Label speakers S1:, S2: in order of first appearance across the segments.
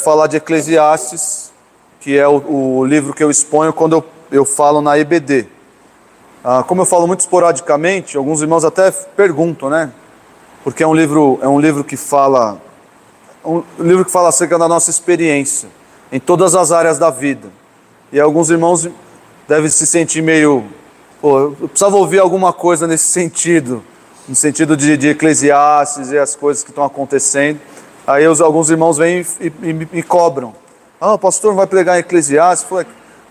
S1: falar de Eclesiastes, que é o, o livro que eu exponho quando eu, eu falo na EBD. Ah, como eu falo muito esporadicamente, alguns irmãos até perguntam, né? Porque é um livro, é um livro que fala um livro que fala acerca da nossa experiência em todas as áreas da vida. E alguns irmãos devem se sentir meio, eu precisava ouvir alguma coisa nesse sentido, no sentido de, de Eclesiastes e as coisas que estão acontecendo. Aí os, alguns irmãos vêm e, e, e me cobram. Ah, o pastor não vai pregar em Eclesiastes? Falei,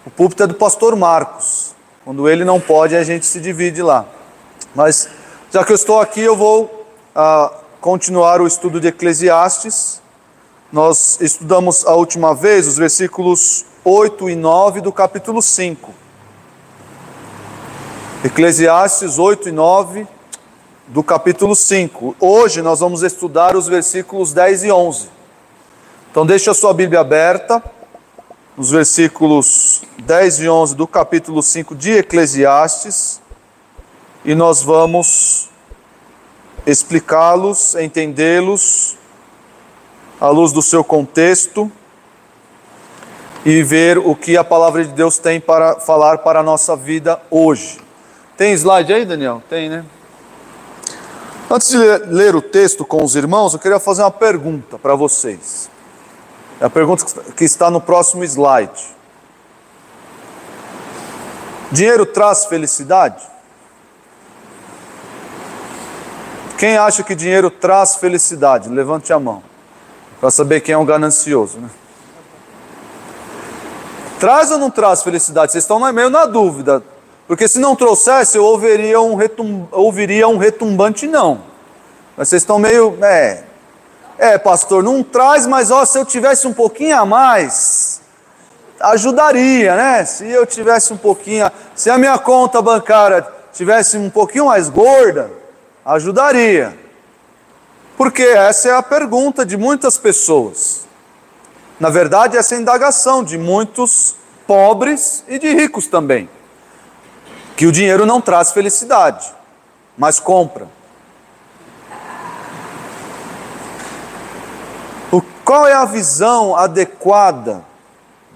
S1: o púlpito é do pastor Marcos. Quando ele não pode, a gente se divide lá. Mas, já que eu estou aqui, eu vou ah, continuar o estudo de Eclesiastes. Nós estudamos a última vez os versículos 8 e 9 do capítulo 5. Eclesiastes 8 e 9 do capítulo 5. Hoje nós vamos estudar os versículos 10 e 11. Então deixe a sua Bíblia aberta, nos versículos 10 e 11 do capítulo 5 de Eclesiastes, e nós vamos explicá-los, entendê-los à luz do seu contexto e ver o que a palavra de Deus tem para falar para a nossa vida hoje. Tem slide aí, Daniel? Tem, né? Antes de ler o texto com os irmãos, eu queria fazer uma pergunta para vocês. É a pergunta que está no próximo slide. Dinheiro traz felicidade? Quem acha que dinheiro traz felicidade? Levante a mão. Para saber quem é um ganancioso. Né? Traz ou não traz felicidade? Vocês estão meio na dúvida. Porque se não trouxesse, eu ouviria um, retum, ouviria um retumbante não. Mas vocês estão meio. É, é, pastor, não traz, mas ó, se eu tivesse um pouquinho a mais, ajudaria, né? Se eu tivesse um pouquinho. Se a minha conta bancária tivesse um pouquinho mais gorda, ajudaria. Porque essa é a pergunta de muitas pessoas. Na verdade, essa é a indagação de muitos pobres e de ricos também que o dinheiro não traz felicidade, mas compra. O, qual é a visão adequada,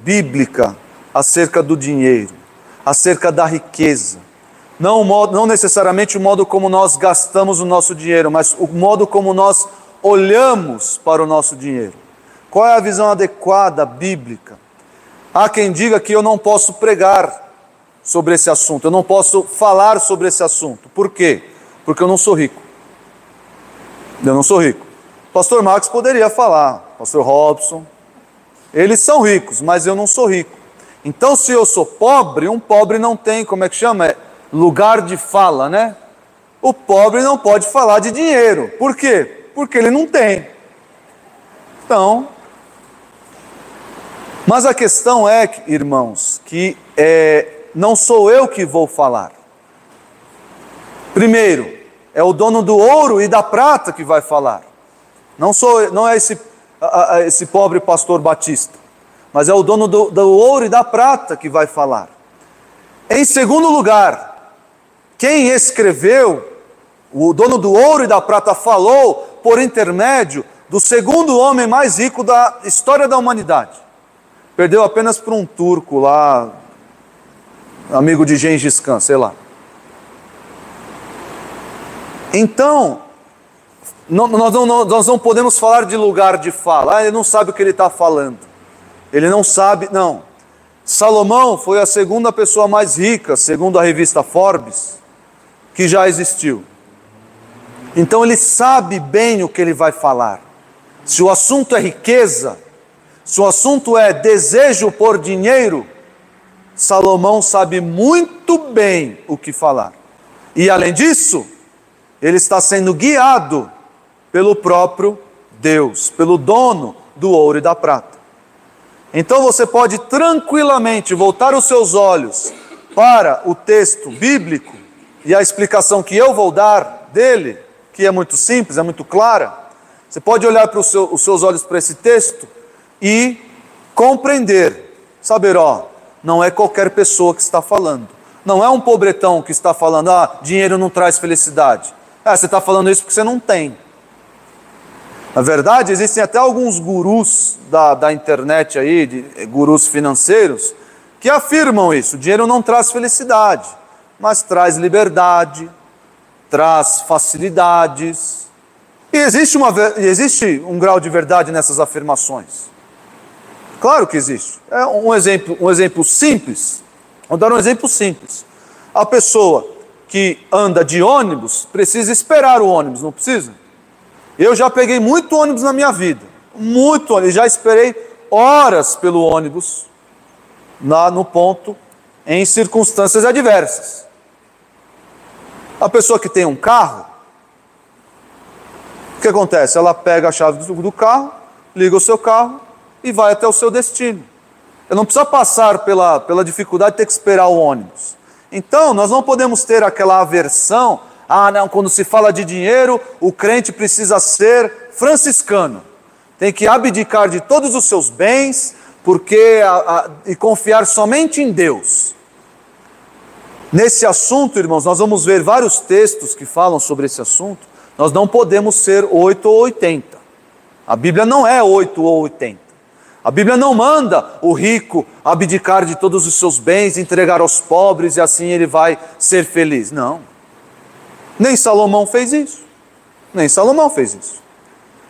S1: bíblica, acerca do dinheiro, acerca da riqueza? Não, modo, não necessariamente o modo como nós gastamos o nosso dinheiro, mas o modo como nós olhamos para o nosso dinheiro. Qual é a visão adequada, bíblica? Há quem diga que eu não posso pregar sobre esse assunto, eu não posso falar sobre esse assunto. Por quê? Porque eu não sou rico. Eu não sou rico. Pastor Marcos poderia falar, Pastor Robson, eles são ricos, mas eu não sou rico. Então, se eu sou pobre, um pobre não tem, como é que chama? É lugar de fala, né? O pobre não pode falar de dinheiro. Por quê? Porque ele não tem. Então, mas a questão é, irmãos, que é, não sou eu que vou falar. Primeiro, é o dono do ouro e da prata que vai falar. Não, sou, não é esse, esse pobre pastor batista, mas é o dono do, do ouro e da prata que vai falar. Em segundo lugar, quem escreveu, o dono do ouro e da prata falou por intermédio do segundo homem mais rico da história da humanidade. Perdeu apenas para um turco lá, amigo de Gengis Khan, sei lá. Então, nós, não, nós não podemos falar de lugar de fala. Ah, ele não sabe o que ele está falando. Ele não sabe, não. Salomão foi a segunda pessoa mais rica, segundo a revista Forbes, que já existiu. Então ele sabe bem o que ele vai falar. Se o assunto é riqueza, se o assunto é desejo por dinheiro, Salomão sabe muito bem o que falar. E além disso, ele está sendo guiado pelo próprio Deus, pelo dono do ouro e da prata. Então você pode tranquilamente voltar os seus olhos para o texto bíblico e a explicação que eu vou dar dele, que é muito simples, é muito clara. Você pode olhar para seu, os seus olhos para esse texto e compreender, saber, ó, não é qualquer pessoa que está falando. Não é um pobretão que está falando, ah, dinheiro não traz felicidade. Ah, você está falando isso porque você não tem. Na verdade, existem até alguns gurus da, da internet aí, de, eh, gurus financeiros, que afirmam isso. Dinheiro não traz felicidade, mas traz liberdade, traz facilidades. E existe, uma, existe um grau de verdade nessas afirmações. Claro que existe. É um exemplo, um exemplo simples. Vou dar um exemplo simples. A pessoa que anda de ônibus precisa esperar o ônibus, não precisa? Eu já peguei muito ônibus na minha vida, muito ônibus, já esperei horas pelo ônibus lá no ponto em circunstâncias adversas. A pessoa que tem um carro, o que acontece? Ela pega a chave do carro, liga o seu carro e vai até o seu destino. Eu não precisa passar pela, pela dificuldade de ter que esperar o ônibus. Então, nós não podemos ter aquela aversão ah, não, quando se fala de dinheiro, o crente precisa ser franciscano. Tem que abdicar de todos os seus bens porque a, a, e confiar somente em Deus. Nesse assunto, irmãos, nós vamos ver vários textos que falam sobre esse assunto. Nós não podemos ser 8 ou 80. A Bíblia não é 8 ou 80. A Bíblia não manda o rico abdicar de todos os seus bens, entregar aos pobres e assim ele vai ser feliz. Não. Nem Salomão fez isso. Nem Salomão fez isso.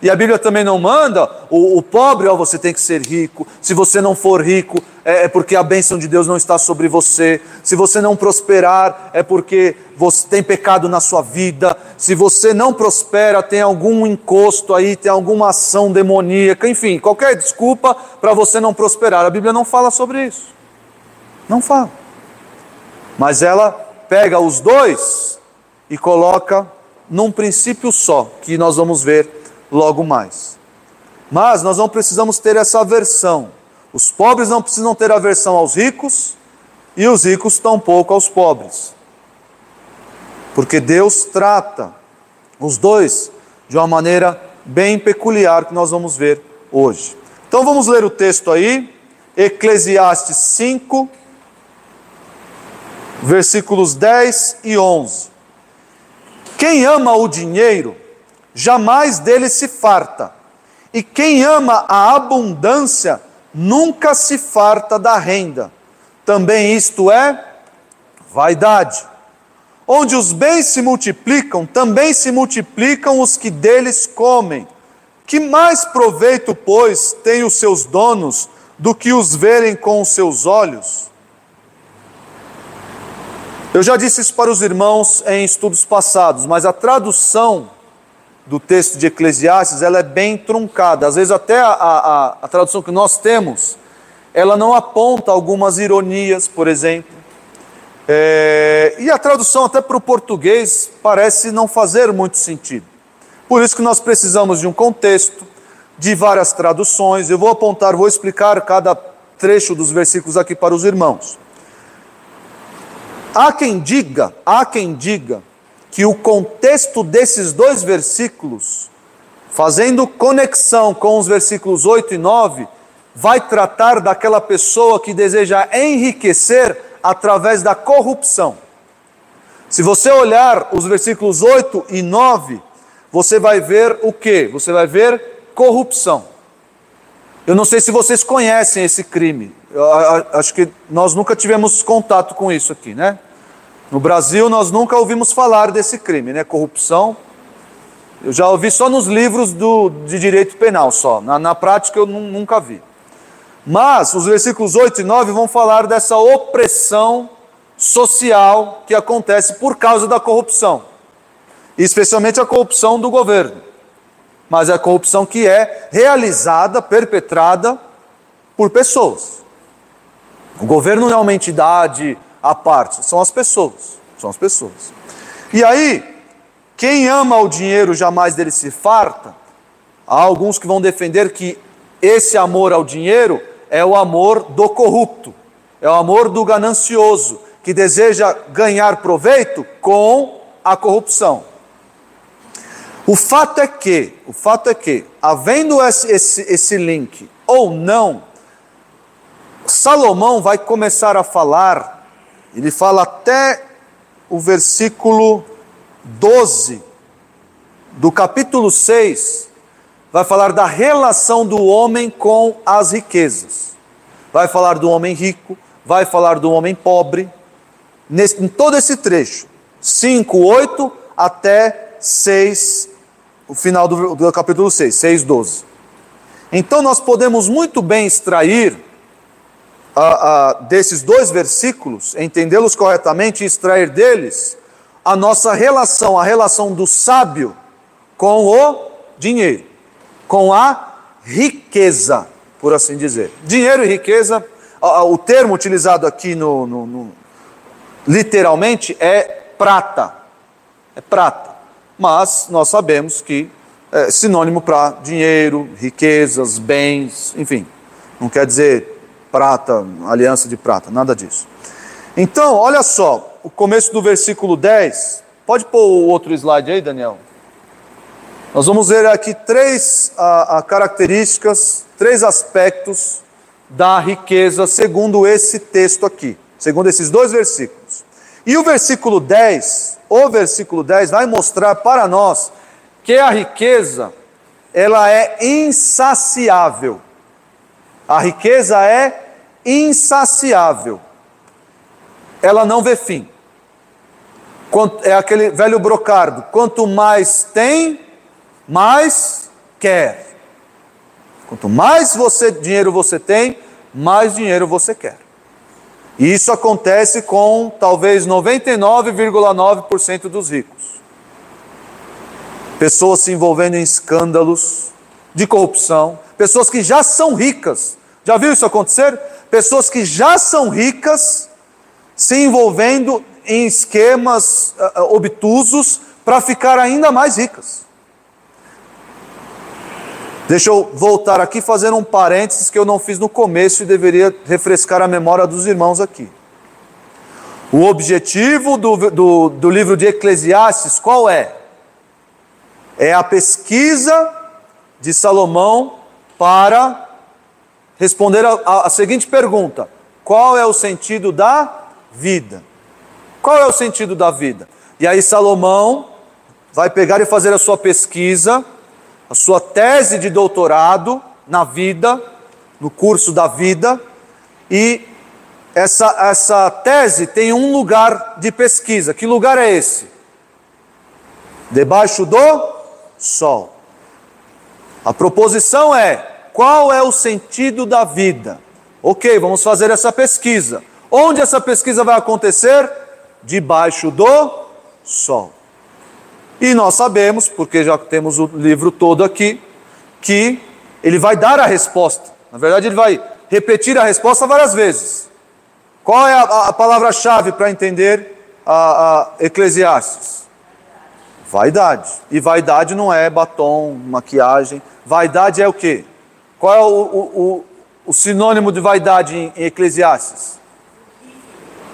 S1: E a Bíblia também não manda o, o pobre, ó, você tem que ser rico. Se você não for rico, é, é, porque a bênção de Deus não está sobre você. Se você não prosperar, é porque você tem pecado na sua vida. Se você não prospera, tem algum encosto aí, tem alguma ação demoníaca, enfim, qualquer desculpa para você não prosperar. A Bíblia não fala sobre isso. Não fala. Mas ela pega os dois e coloca num princípio só, que nós vamos ver logo mais. Mas nós não precisamos ter essa aversão. Os pobres não precisam ter aversão aos ricos e os ricos tampouco aos pobres. Porque Deus trata os dois de uma maneira bem peculiar que nós vamos ver hoje. Então vamos ler o texto aí, Eclesiastes 5, versículos 10 e 11. Quem ama o dinheiro, jamais dele se farta, e quem ama a abundância, nunca se farta da renda. Também isto é vaidade. Onde os bens se multiplicam, também se multiplicam os que deles comem. Que mais proveito, pois, têm os seus donos do que os verem com os seus olhos? Eu já disse isso para os irmãos em estudos passados, mas a tradução do texto de Eclesiastes ela é bem truncada. Às vezes até a, a, a tradução que nós temos, ela não aponta algumas ironias, por exemplo. É, e a tradução até para o português parece não fazer muito sentido. Por isso que nós precisamos de um contexto, de várias traduções. Eu vou apontar, vou explicar cada trecho dos versículos aqui para os irmãos. Há quem diga, há quem diga que o contexto desses dois versículos, fazendo conexão com os versículos 8 e 9, vai tratar daquela pessoa que deseja enriquecer através da corrupção. Se você olhar os versículos 8 e 9, você vai ver o que? Você vai ver corrupção. Eu não sei se vocês conhecem esse crime. Eu acho que nós nunca tivemos contato com isso aqui, né? No Brasil, nós nunca ouvimos falar desse crime, né? Corrupção. Eu já ouvi só nos livros do, de direito penal, só. Na, na prática, eu nunca vi. Mas os versículos 8 e 9 vão falar dessa opressão social que acontece por causa da corrupção, especialmente a corrupção do governo. Mas é a corrupção que é realizada, perpetrada por pessoas. O governo não é uma entidade à parte, são as pessoas. São as pessoas. E aí, quem ama o dinheiro jamais dele se farta. Há alguns que vão defender que esse amor ao dinheiro é o amor do corrupto, é o amor do ganancioso, que deseja ganhar proveito com a corrupção. O fato é que, o fato é que, havendo esse, esse, esse link ou não, Salomão vai começar a falar, ele fala até o versículo 12 do capítulo 6, vai falar da relação do homem com as riquezas. Vai falar do homem rico, vai falar do homem pobre, nesse, em todo esse trecho, 5, 8 até 6, o final do, do capítulo 6, 6, 12. Então nós podemos muito bem extrair a, a, desses dois versículos, entendê-los corretamente e extrair deles a nossa relação, a relação do sábio com o dinheiro, com a riqueza, por assim dizer. Dinheiro e riqueza, o termo utilizado aqui no, no, no literalmente é prata. É prata. Mas nós sabemos que é sinônimo para dinheiro, riquezas, bens, enfim. Não quer dizer prata, aliança de prata, nada disso. Então, olha só, o começo do versículo 10. Pode pôr o outro slide aí, Daniel? Nós vamos ver aqui três a, a características, três aspectos da riqueza, segundo esse texto aqui, segundo esses dois versículos. E o versículo 10, o versículo 10 vai mostrar para nós que a riqueza, ela é insaciável. A riqueza é insaciável. Ela não vê fim. É aquele velho brocardo: quanto mais tem, mais quer. Quanto mais você, dinheiro você tem, mais dinheiro você quer. E isso acontece com talvez 99,9% dos ricos. Pessoas se envolvendo em escândalos de corrupção, pessoas que já são ricas. Já viu isso acontecer? Pessoas que já são ricas se envolvendo em esquemas uh, obtusos para ficar ainda mais ricas. Deixa eu voltar aqui fazendo um parênteses que eu não fiz no começo e deveria refrescar a memória dos irmãos aqui. O objetivo do, do, do livro de Eclesiastes qual é? É a pesquisa de Salomão para responder a, a seguinte pergunta: qual é o sentido da vida? Qual é o sentido da vida? E aí Salomão vai pegar e fazer a sua pesquisa a sua tese de doutorado na vida, no curso da vida, e essa, essa tese tem um lugar de pesquisa. Que lugar é esse? Debaixo do sol. A proposição é: qual é o sentido da vida? Ok, vamos fazer essa pesquisa. Onde essa pesquisa vai acontecer? Debaixo do sol. E nós sabemos, porque já temos o livro todo aqui, que ele vai dar a resposta. Na verdade, ele vai repetir a resposta várias vezes. Qual é a, a palavra-chave para entender a, a Eclesiastes? Vaidade. E vaidade não é batom, maquiagem. Vaidade é o quê? Qual é o, o, o, sinônimo de vaidade em, em Eclesiastes?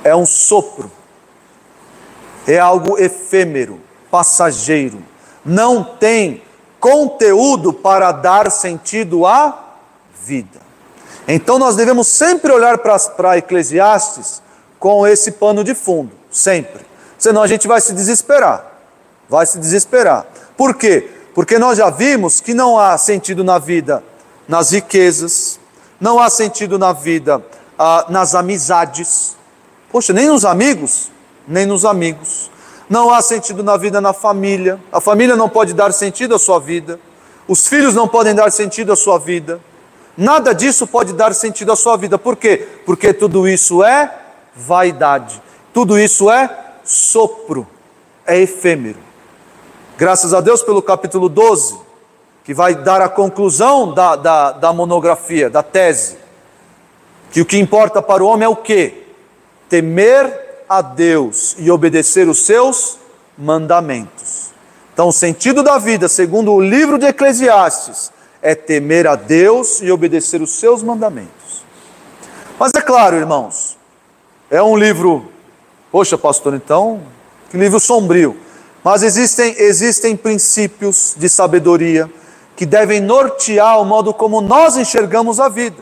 S1: É um sopro. É algo efêmero passageiro, não tem conteúdo para dar sentido à vida. Então nós devemos sempre olhar para Eclesiastes com esse pano de fundo, sempre. Senão a gente vai se desesperar. Vai se desesperar. Por quê? Porque nós já vimos que não há sentido na vida nas riquezas, não há sentido na vida ah, nas amizades. Poxa, nem nos amigos, nem nos amigos. Não há sentido na vida na família, a família não pode dar sentido à sua vida, os filhos não podem dar sentido à sua vida, nada disso pode dar sentido à sua vida, por quê? Porque tudo isso é vaidade, tudo isso é sopro, é efêmero. Graças a Deus pelo capítulo 12, que vai dar a conclusão da, da, da monografia, da tese, que o que importa para o homem é o quê? Temer a Deus e obedecer os seus mandamentos. Então, o sentido da vida, segundo o livro de Eclesiastes, é temer a Deus e obedecer os seus mandamentos. Mas é claro, irmãos, é um livro, poxa, pastor, então, que livro sombrio. Mas existem, existem princípios de sabedoria que devem nortear o modo como nós enxergamos a vida.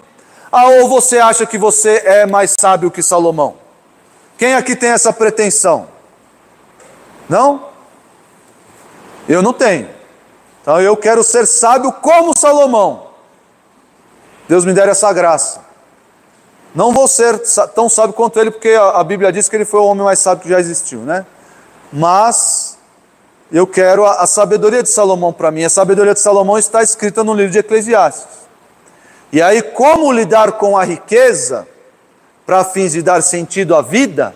S1: Ah, ou você acha que você é mais sábio que Salomão? Quem aqui tem essa pretensão? Não? Eu não tenho. Então eu quero ser sábio como Salomão. Deus me der essa graça. Não vou ser tão sábio quanto ele, porque a Bíblia diz que ele foi o homem mais sábio que já existiu, né? Mas eu quero a, a sabedoria de Salomão para mim. A sabedoria de Salomão está escrita no livro de Eclesiastes. E aí, como lidar com a riqueza para fins de dar sentido à vida?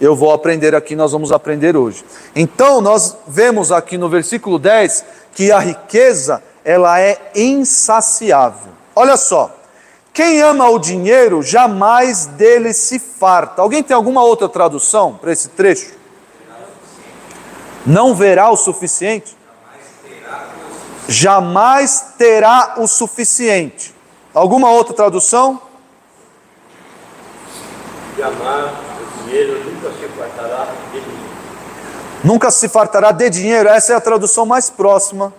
S1: Eu vou aprender aqui, nós vamos aprender hoje. Então, nós vemos aqui no versículo 10 que a riqueza, ela é insaciável. Olha só. Quem ama o dinheiro jamais dele se farta. Alguém tem alguma outra tradução para esse trecho? Não verá o suficiente? Jamais terá o suficiente. Alguma outra tradução?
S2: Jamais o dinheiro nunca se fartará de dinheiro.
S1: Nunca se fartará de dinheiro. Essa é a tradução mais próxima,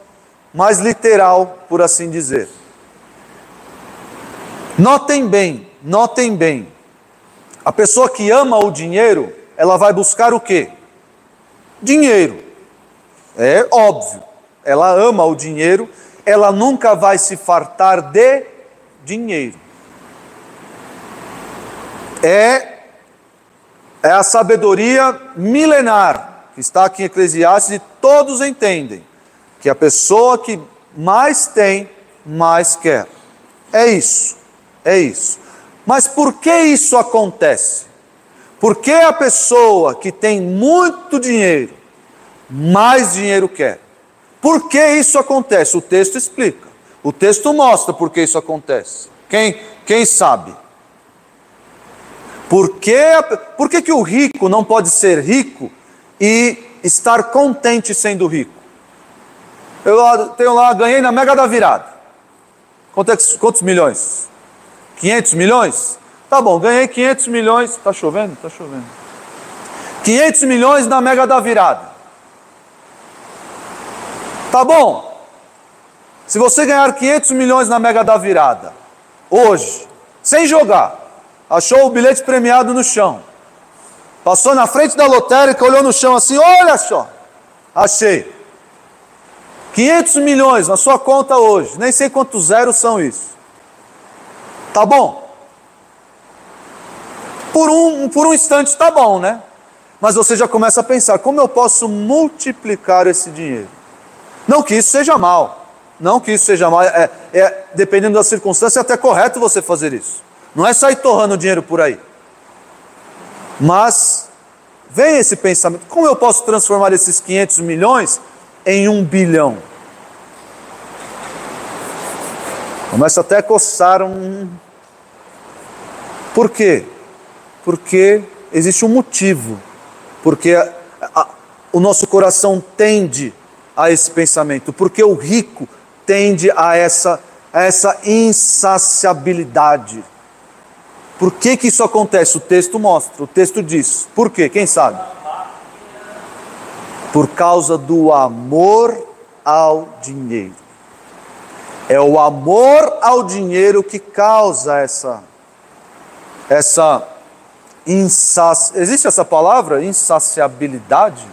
S1: mais literal, por assim dizer. Notem bem, notem bem. A pessoa que ama o dinheiro, ela vai buscar o quê? Dinheiro. É óbvio. Ela ama o dinheiro, ela nunca vai se fartar de dinheiro. É, é a sabedoria milenar que está aqui em Eclesiastes e todos entendem que a pessoa que mais tem, mais quer. É isso. É isso. Mas por que isso acontece? Porque a pessoa que tem muito dinheiro, mais dinheiro quer. Por que isso acontece? O texto explica. O texto mostra por que isso acontece. Quem, quem sabe? Por, que, por que, que o rico não pode ser rico e estar contente sendo rico? Eu tenho lá, ganhei na mega da virada. Quantos, quantos milhões? 500 milhões? Tá bom, ganhei 500 milhões. Tá chovendo? Tá chovendo. 500 milhões na mega da virada. Tá bom. Se você ganhar 500 milhões na mega da virada, hoje, sem jogar, achou o bilhete premiado no chão, passou na frente da lotérica, olhou no chão assim: olha só, achei. 500 milhões na sua conta hoje, nem sei quantos zeros são isso. Tá bom. Por um, por um instante está bom, né? Mas você já começa a pensar: como eu posso multiplicar esse dinheiro? Não que isso seja mal. Não que isso seja mal. É, é, dependendo da circunstância, é até correto você fazer isso. Não é sair torrando dinheiro por aí. Mas vem esse pensamento: como eu posso transformar esses 500 milhões em um bilhão? Começa até a coçar um, por quê? Porque existe um motivo, porque a, a, o nosso coração tende a esse pensamento, porque o rico tende a essa, a essa insaciabilidade. Por que, que isso acontece? O texto mostra, o texto diz. Por quê? Quem sabe? Por causa do amor ao dinheiro. É o amor ao dinheiro que causa essa essa insaci... existe essa palavra insaciabilidade?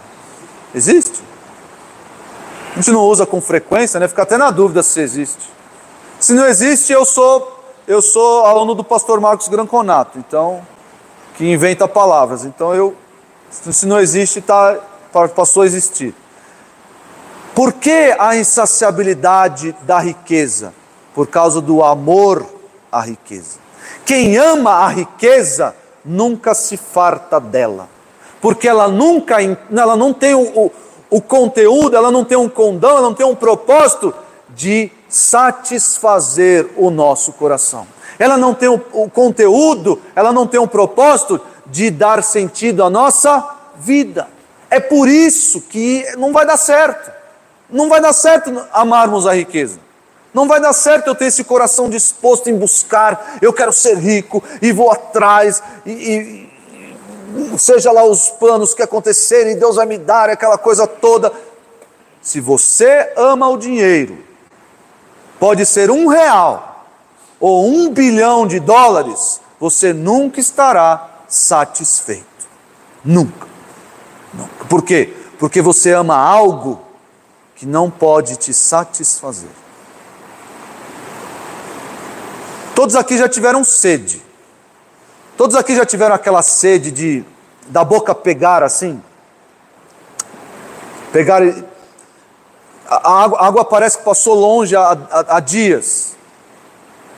S1: Existe? A gente não usa com frequência, né? Fica até na dúvida se existe. Se não existe, eu sou eu sou aluno do pastor Marcos Granconato, então que inventa palavras. Então eu se não existe, tá passou a existir. Por que a insaciabilidade da riqueza? Por causa do amor à riqueza. Quem ama a riqueza nunca se farta dela, porque ela nunca, ela não tem o, o, o conteúdo, ela não tem um condão, ela não tem um propósito de satisfazer o nosso coração. Ela não tem o, o conteúdo, ela não tem um propósito de dar sentido à nossa vida. É por isso que não vai dar certo. Não vai dar certo amarmos a riqueza. Não vai dar certo eu ter esse coração disposto em buscar, eu quero ser rico e vou atrás, e, e seja lá os planos que acontecerem, Deus vai me dar aquela coisa toda. Se você ama o dinheiro, pode ser um real ou um bilhão de dólares, você nunca estará satisfeito. Nunca. Nunca. Por quê? Porque você ama algo que não pode te satisfazer. Todos aqui já tiveram sede. Todos aqui já tiveram aquela sede de da boca pegar assim? Pegar. A água, a água parece que passou longe há, há, há dias.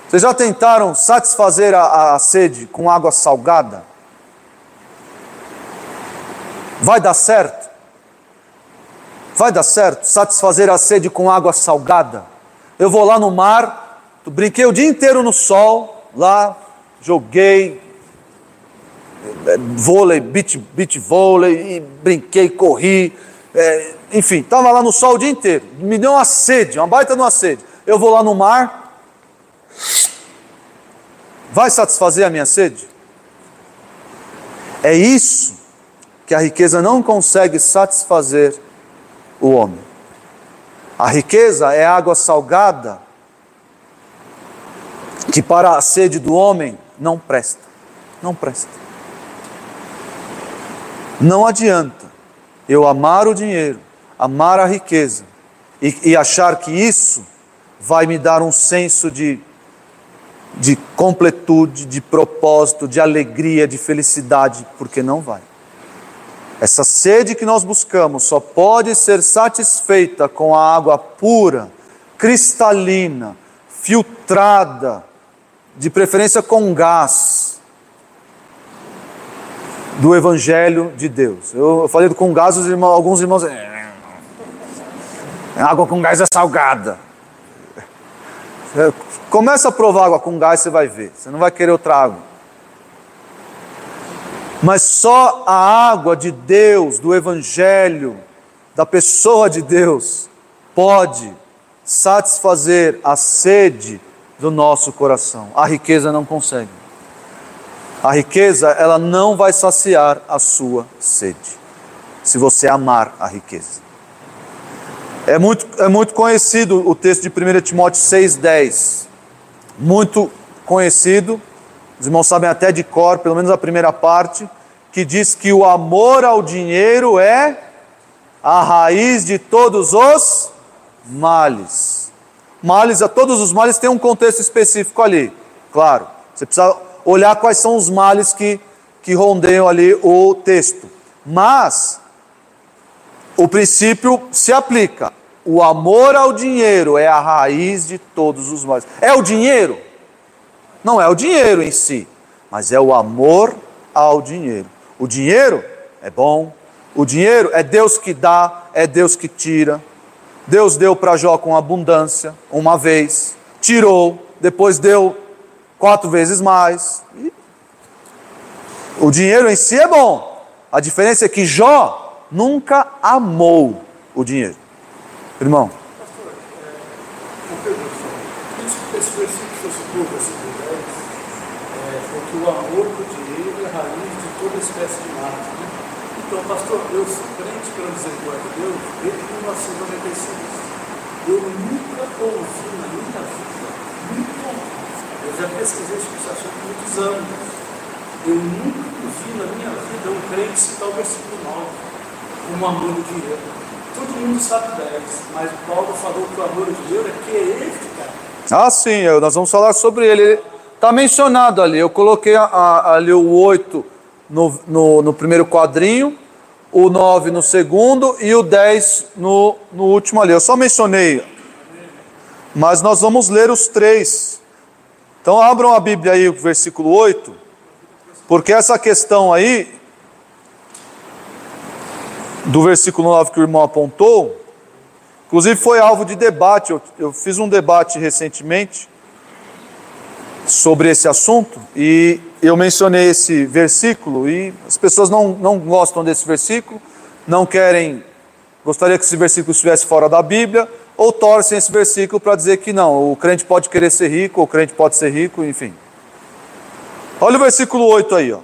S1: Vocês já tentaram satisfazer a, a sede com água salgada? Vai dar certo? Vai dar certo satisfazer a sede com água salgada? Eu vou lá no mar, brinquei o dia inteiro no sol, lá, joguei é, vôlei, beach, beach vôlei, brinquei, corri, é, enfim, estava lá no sol o dia inteiro. Me deu uma sede, uma baita de uma sede. Eu vou lá no mar, vai satisfazer a minha sede? É isso que a riqueza não consegue satisfazer o homem. A riqueza é água salgada que para a sede do homem não presta. Não presta. Não adianta eu amar o dinheiro, amar a riqueza e, e achar que isso vai me dar um senso de, de completude, de propósito, de alegria, de felicidade, porque não vai. Essa sede que nós buscamos só pode ser satisfeita com a água pura, cristalina, filtrada, de preferência com gás, do Evangelho de Deus. Eu falei com gás, irmãos, alguns irmãos. É, água com gás é salgada. Começa a provar água com gás, você vai ver. Você não vai querer outra água. Mas só a água de Deus, do Evangelho, da pessoa de Deus, pode satisfazer a sede do nosso coração. A riqueza não consegue. A riqueza, ela não vai saciar a sua sede, se você amar a riqueza. É muito, é muito conhecido o texto de 1 Timóteo 6,10. Muito conhecido os irmãos sabem até de cor, pelo menos a primeira parte, que diz que o amor ao dinheiro é a raiz de todos os males. Males, todos os males tem um contexto específico ali, claro. Você precisa olhar quais são os males que, que rondeiam ali o texto. Mas o princípio se aplica. O amor ao dinheiro é a raiz de todos os males. É o dinheiro? Não é o dinheiro em si, mas é o amor ao dinheiro. O dinheiro é bom, o dinheiro é Deus que dá, é Deus que tira. Deus deu para Jó com abundância uma vez, tirou, depois deu quatro vezes mais. O dinheiro em si é bom. A diferença é que Jó nunca amou o dinheiro. Irmão. Pastor, é, uma. Esse versículo que você citou,
S2: que o amor por dinheiro é a raiz de toda espécie de mal. Né? Então, pastor, eu sou crente pela misericórdia de Deus desde 1996. Eu nunca ouvi na minha vida, nunca eu já pesquisei sobre esse assunto há muitos anos. Eu nunca ouvi na minha vida um crente citar o versículo 9 como amor do dinheiro. Todo mundo sabe 10, mas Paulo falou que o amor do dinheiro é que é ele, cara.
S1: Ah, sim, nós vamos falar sobre ele. Está mencionado ali, eu coloquei a, a, ali o 8 no, no, no, primeiro quadrinho, o 9 no segundo e o 10 no, no último ali. Eu só mencionei, mas nós vamos ler os três. Então abram a Bíblia aí, o versículo 8, porque essa questão aí, do versículo 9 que o irmão apontou, inclusive foi alvo de debate. Eu, eu fiz um debate recentemente sobre esse assunto e eu mencionei esse versículo e as pessoas não, não gostam desse versículo, não querem, gostaria que esse versículo estivesse fora da Bíblia, ou torcem esse versículo para dizer que não, o crente pode querer ser rico, o crente pode ser rico, enfim. Olha o versículo 8 aí, ó.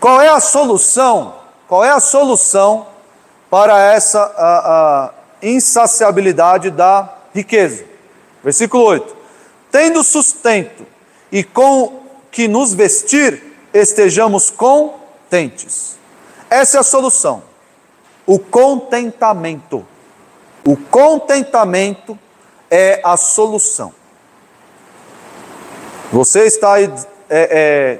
S1: Qual é a solução? Qual é a solução para essa a, a insaciabilidade da riqueza? Versículo 8 tendo sustento e com que nos vestir, estejamos contentes. Essa é a solução. O contentamento. O contentamento é a solução. Você está aí, é, é,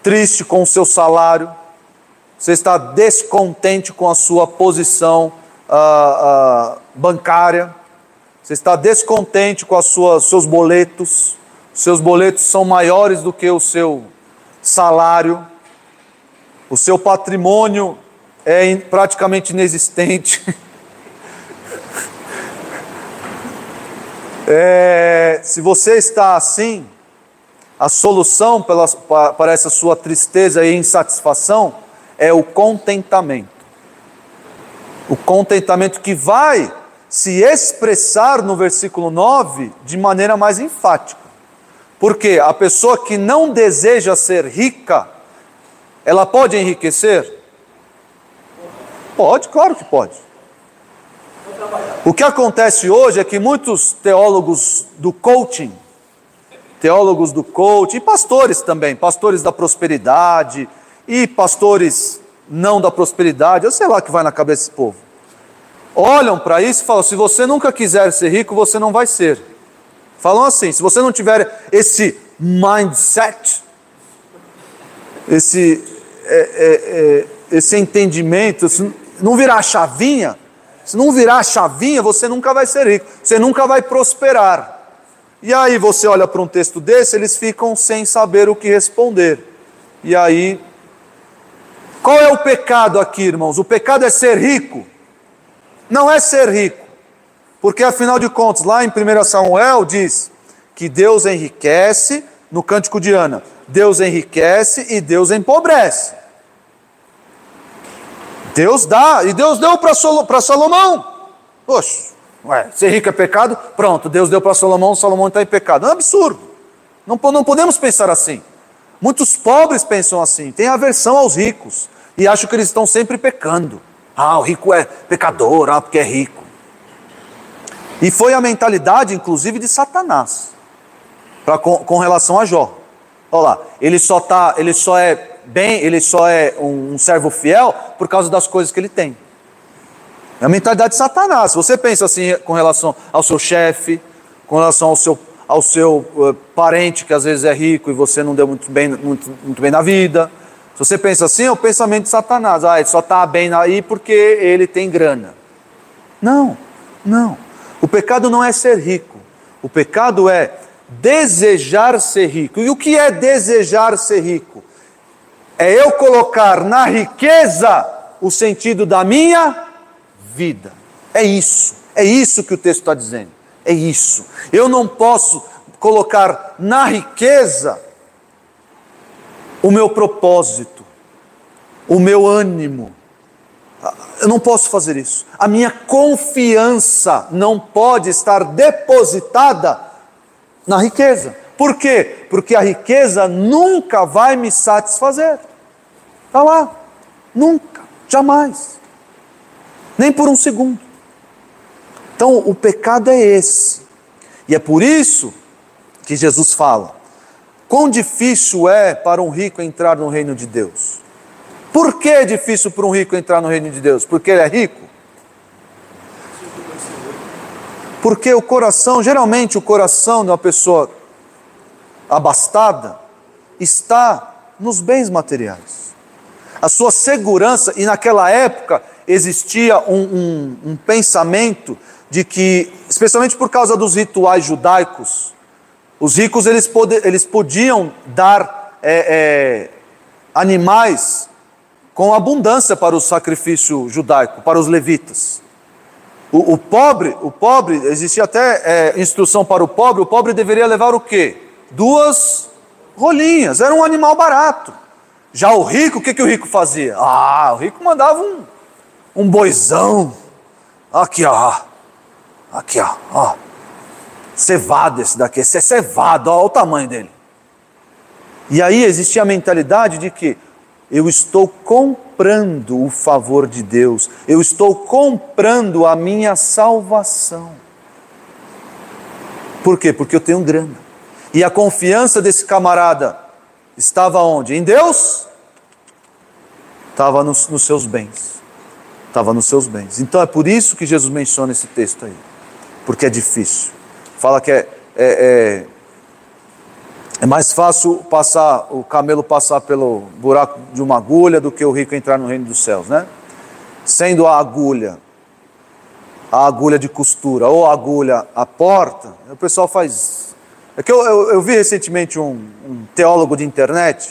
S1: triste com o seu salário, você está descontente com a sua posição ah, ah, bancária, você está descontente com os seus boletos, seus boletos são maiores do que o seu salário, o seu patrimônio é praticamente inexistente. é, se você está assim, a solução para essa sua tristeza e insatisfação é o contentamento. O contentamento que vai se expressar no versículo 9 de maneira mais enfática. Porque a pessoa que não deseja ser rica, ela pode enriquecer? Pode, claro que pode. O que acontece hoje é que muitos teólogos do coaching, teólogos do coaching, e pastores também, pastores da prosperidade, e pastores não da prosperidade, eu sei lá que vai na cabeça desse povo. Olham para isso e falam: se você nunca quiser ser rico, você não vai ser. Falam assim: se você não tiver esse mindset, esse, é, é, é, esse entendimento, se não virar a chavinha, se não virar a chavinha, você nunca vai ser rico, você nunca vai prosperar. E aí você olha para um texto desse, eles ficam sem saber o que responder. E aí qual é o pecado aqui, irmãos? O pecado é ser rico. Não é ser rico. Porque afinal de contas, lá em 1 Samuel diz que Deus enriquece, no cântico de Ana, Deus enriquece e Deus empobrece. Deus dá, e Deus deu para Salomão. Poxa, ué, ser rico é pecado? Pronto, Deus deu para Salomão, Salomão está em pecado. É um absurdo. Não, não podemos pensar assim. Muitos pobres pensam assim, têm aversão aos ricos e acham que eles estão sempre pecando. Ah, o rico é pecador, ah, porque é rico. E foi a mentalidade, inclusive, de Satanás, pra, com, com relação a Jó. Olha lá, ele só, tá, ele só é bem, ele só é um, um servo fiel por causa das coisas que ele tem. É a mentalidade de Satanás. Você pensa assim com relação ao seu chefe, com relação ao seu ao seu uh, parente que às vezes é rico e você não deu muito bem, muito, muito bem na vida. Se você pensa assim, é o pensamento de Satanás. Ah, ele só está bem aí porque ele tem grana. Não, não. O pecado não é ser rico. O pecado é desejar ser rico. E o que é desejar ser rico? É eu colocar na riqueza o sentido da minha vida. É isso. É isso que o texto está dizendo. É isso. Eu não posso colocar na riqueza o meu propósito, o meu ânimo. Eu não posso fazer isso. A minha confiança não pode estar depositada na riqueza. Por quê? Porque a riqueza nunca vai me satisfazer. Está lá. Nunca. Jamais. Nem por um segundo. Então, o pecado é esse. E é por isso que Jesus fala: quão difícil é para um rico entrar no reino de Deus. Por que é difícil para um rico entrar no reino de Deus? Porque ele é rico? Porque o coração, geralmente o coração de uma pessoa abastada, está nos bens materiais. A sua segurança, e naquela época existia um, um, um pensamento de que, especialmente por causa dos rituais judaicos, os ricos eles, pode, eles podiam dar é, é, animais com abundância para o sacrifício judaico, para os levitas. O, o pobre, o pobre, existia até é, instrução para o pobre, o pobre deveria levar o quê? Duas rolinhas, era um animal barato. Já o rico, o que, que o rico fazia? Ah, o rico mandava um, um boizão. Aqui, ó. Aqui, ó, ó. Cevado esse daqui, esse é cevado, ó, o tamanho dele. E aí existia a mentalidade de que eu estou comprando o favor de Deus, eu estou comprando a minha salvação. Por quê? Porque eu tenho grana. E a confiança desse camarada estava onde? Em Deus? Estava nos, nos seus bens. Estava nos seus bens. Então é por isso que Jesus menciona esse texto aí. Porque é difícil. Fala que é, é, é, é mais fácil passar o camelo passar pelo buraco de uma agulha do que o rico entrar no reino dos céus, né? Sendo a agulha a agulha de costura ou a agulha a porta, o pessoal faz. É que eu, eu, eu vi recentemente um, um teólogo de internet,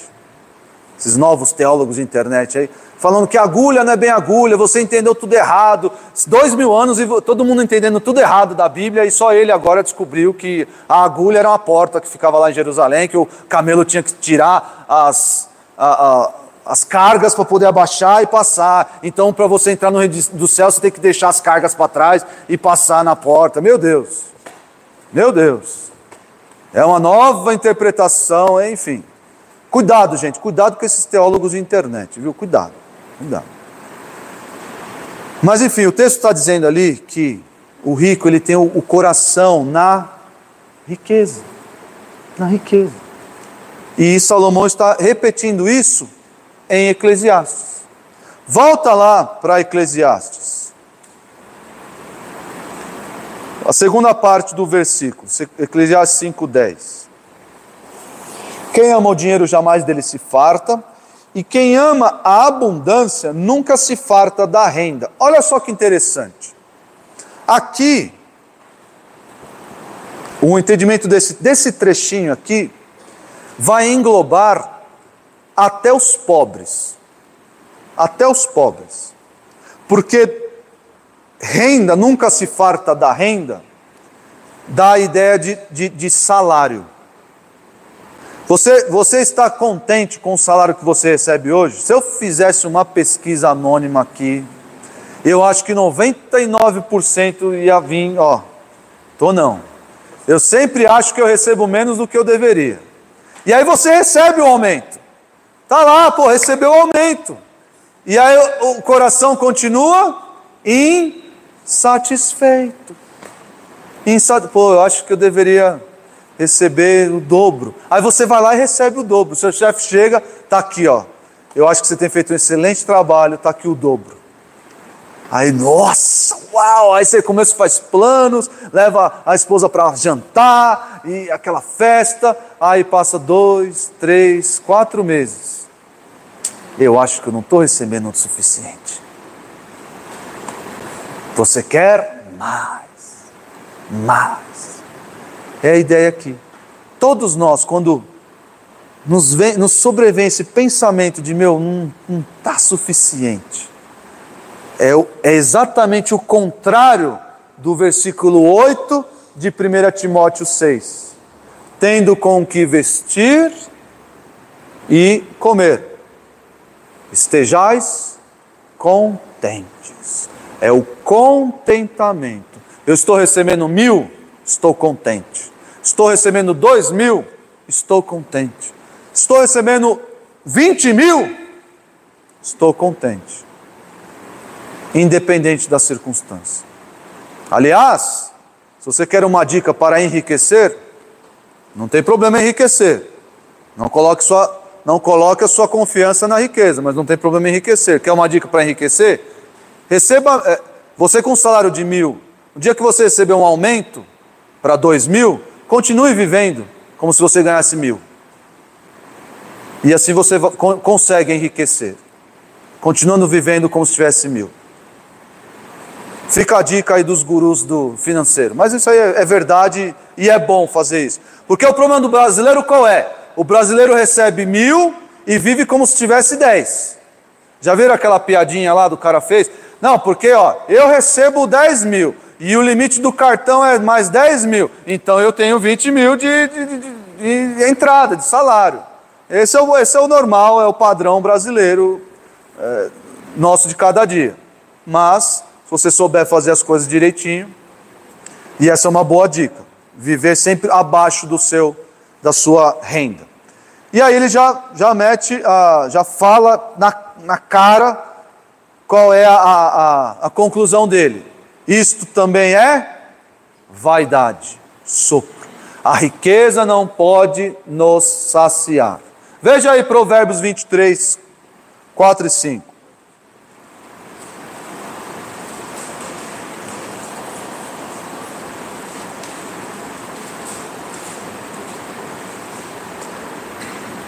S1: esses novos teólogos de internet aí, falando que agulha não é bem agulha, você entendeu tudo errado. Dois mil anos e todo mundo entendendo tudo errado da Bíblia, e só ele agora descobriu que a agulha era uma porta que ficava lá em Jerusalém, que o camelo tinha que tirar as, a, a, as cargas para poder abaixar e passar. Então, para você entrar no reino do céu, você tem que deixar as cargas para trás e passar na porta. Meu Deus, meu Deus. É uma nova interpretação, enfim. Cuidado, gente, cuidado com esses teólogos de internet, viu? Cuidado, cuidado. Mas enfim, o texto está dizendo ali que o rico ele tem o coração na riqueza, na riqueza. E Salomão está repetindo isso em Eclesiastes. Volta lá para Eclesiastes. A segunda parte do versículo, Eclesiastes 5:10. Quem ama o dinheiro jamais dele se farta, e quem ama a abundância nunca se farta da renda. Olha só que interessante. Aqui, o entendimento desse, desse trechinho aqui vai englobar até os pobres. Até os pobres. Porque renda nunca se farta da renda, dá a ideia de, de, de salário. Você, você está contente com o salário que você recebe hoje? Se eu fizesse uma pesquisa anônima aqui, eu acho que 99% ia vir, ó, tô não. Eu sempre acho que eu recebo menos do que eu deveria. E aí você recebe o aumento. Tá lá, pô, recebeu o aumento. E aí o coração continua insatisfeito. Insat... Pô, eu acho que eu deveria receber o dobro. Aí você vai lá e recebe o dobro. Seu chefe chega, está aqui, ó. Eu acho que você tem feito um excelente trabalho, está aqui o dobro. Aí, nossa, uau! Aí você começa, faz planos, leva a esposa para jantar e aquela festa. Aí passa dois, três, quatro meses. Eu acho que eu não estou recebendo o suficiente. Você quer mais, mais. É a ideia aqui. Todos nós, quando nos, vem, nos sobrevém esse pensamento de meu, não está suficiente, é, é exatamente o contrário do versículo 8 de 1 Timóteo 6. Tendo com que vestir e comer, estejais contentes. É o contentamento. Eu estou recebendo mil, estou contente. Estou recebendo dois mil, estou contente. Estou recebendo vinte mil, estou contente. Independente da circunstância. Aliás, se você quer uma dica para enriquecer, não tem problema enriquecer. Não coloque, sua, não coloque a sua confiança na riqueza, mas não tem problema enriquecer. Quer uma dica para enriquecer? Receba, é, você com um salário de mil, no dia que você receber um aumento, para dois mil, continue vivendo como se você ganhasse mil. E assim você consegue enriquecer, continuando vivendo como se tivesse mil. Fica a dica aí dos gurus do financeiro. Mas isso aí é, é verdade e é bom fazer isso. Porque o problema do brasileiro qual é? O brasileiro recebe mil e vive como se tivesse dez. Já viram aquela piadinha lá do cara fez? Não, porque ó, eu recebo 10 mil e o limite do cartão é mais 10 mil, então eu tenho 20 mil de, de, de, de entrada, de salário. Esse é, o, esse é o normal, é o padrão brasileiro é, nosso de cada dia. Mas, se você souber fazer as coisas direitinho, e essa é uma boa dica, viver sempre abaixo do seu, da sua renda. E aí ele já, já mete, já fala na, na cara qual é a, a, a conclusão dele. Isto também é vaidade, sopro. A riqueza não pode nos saciar. Veja aí Provérbios 23, 4 e 5.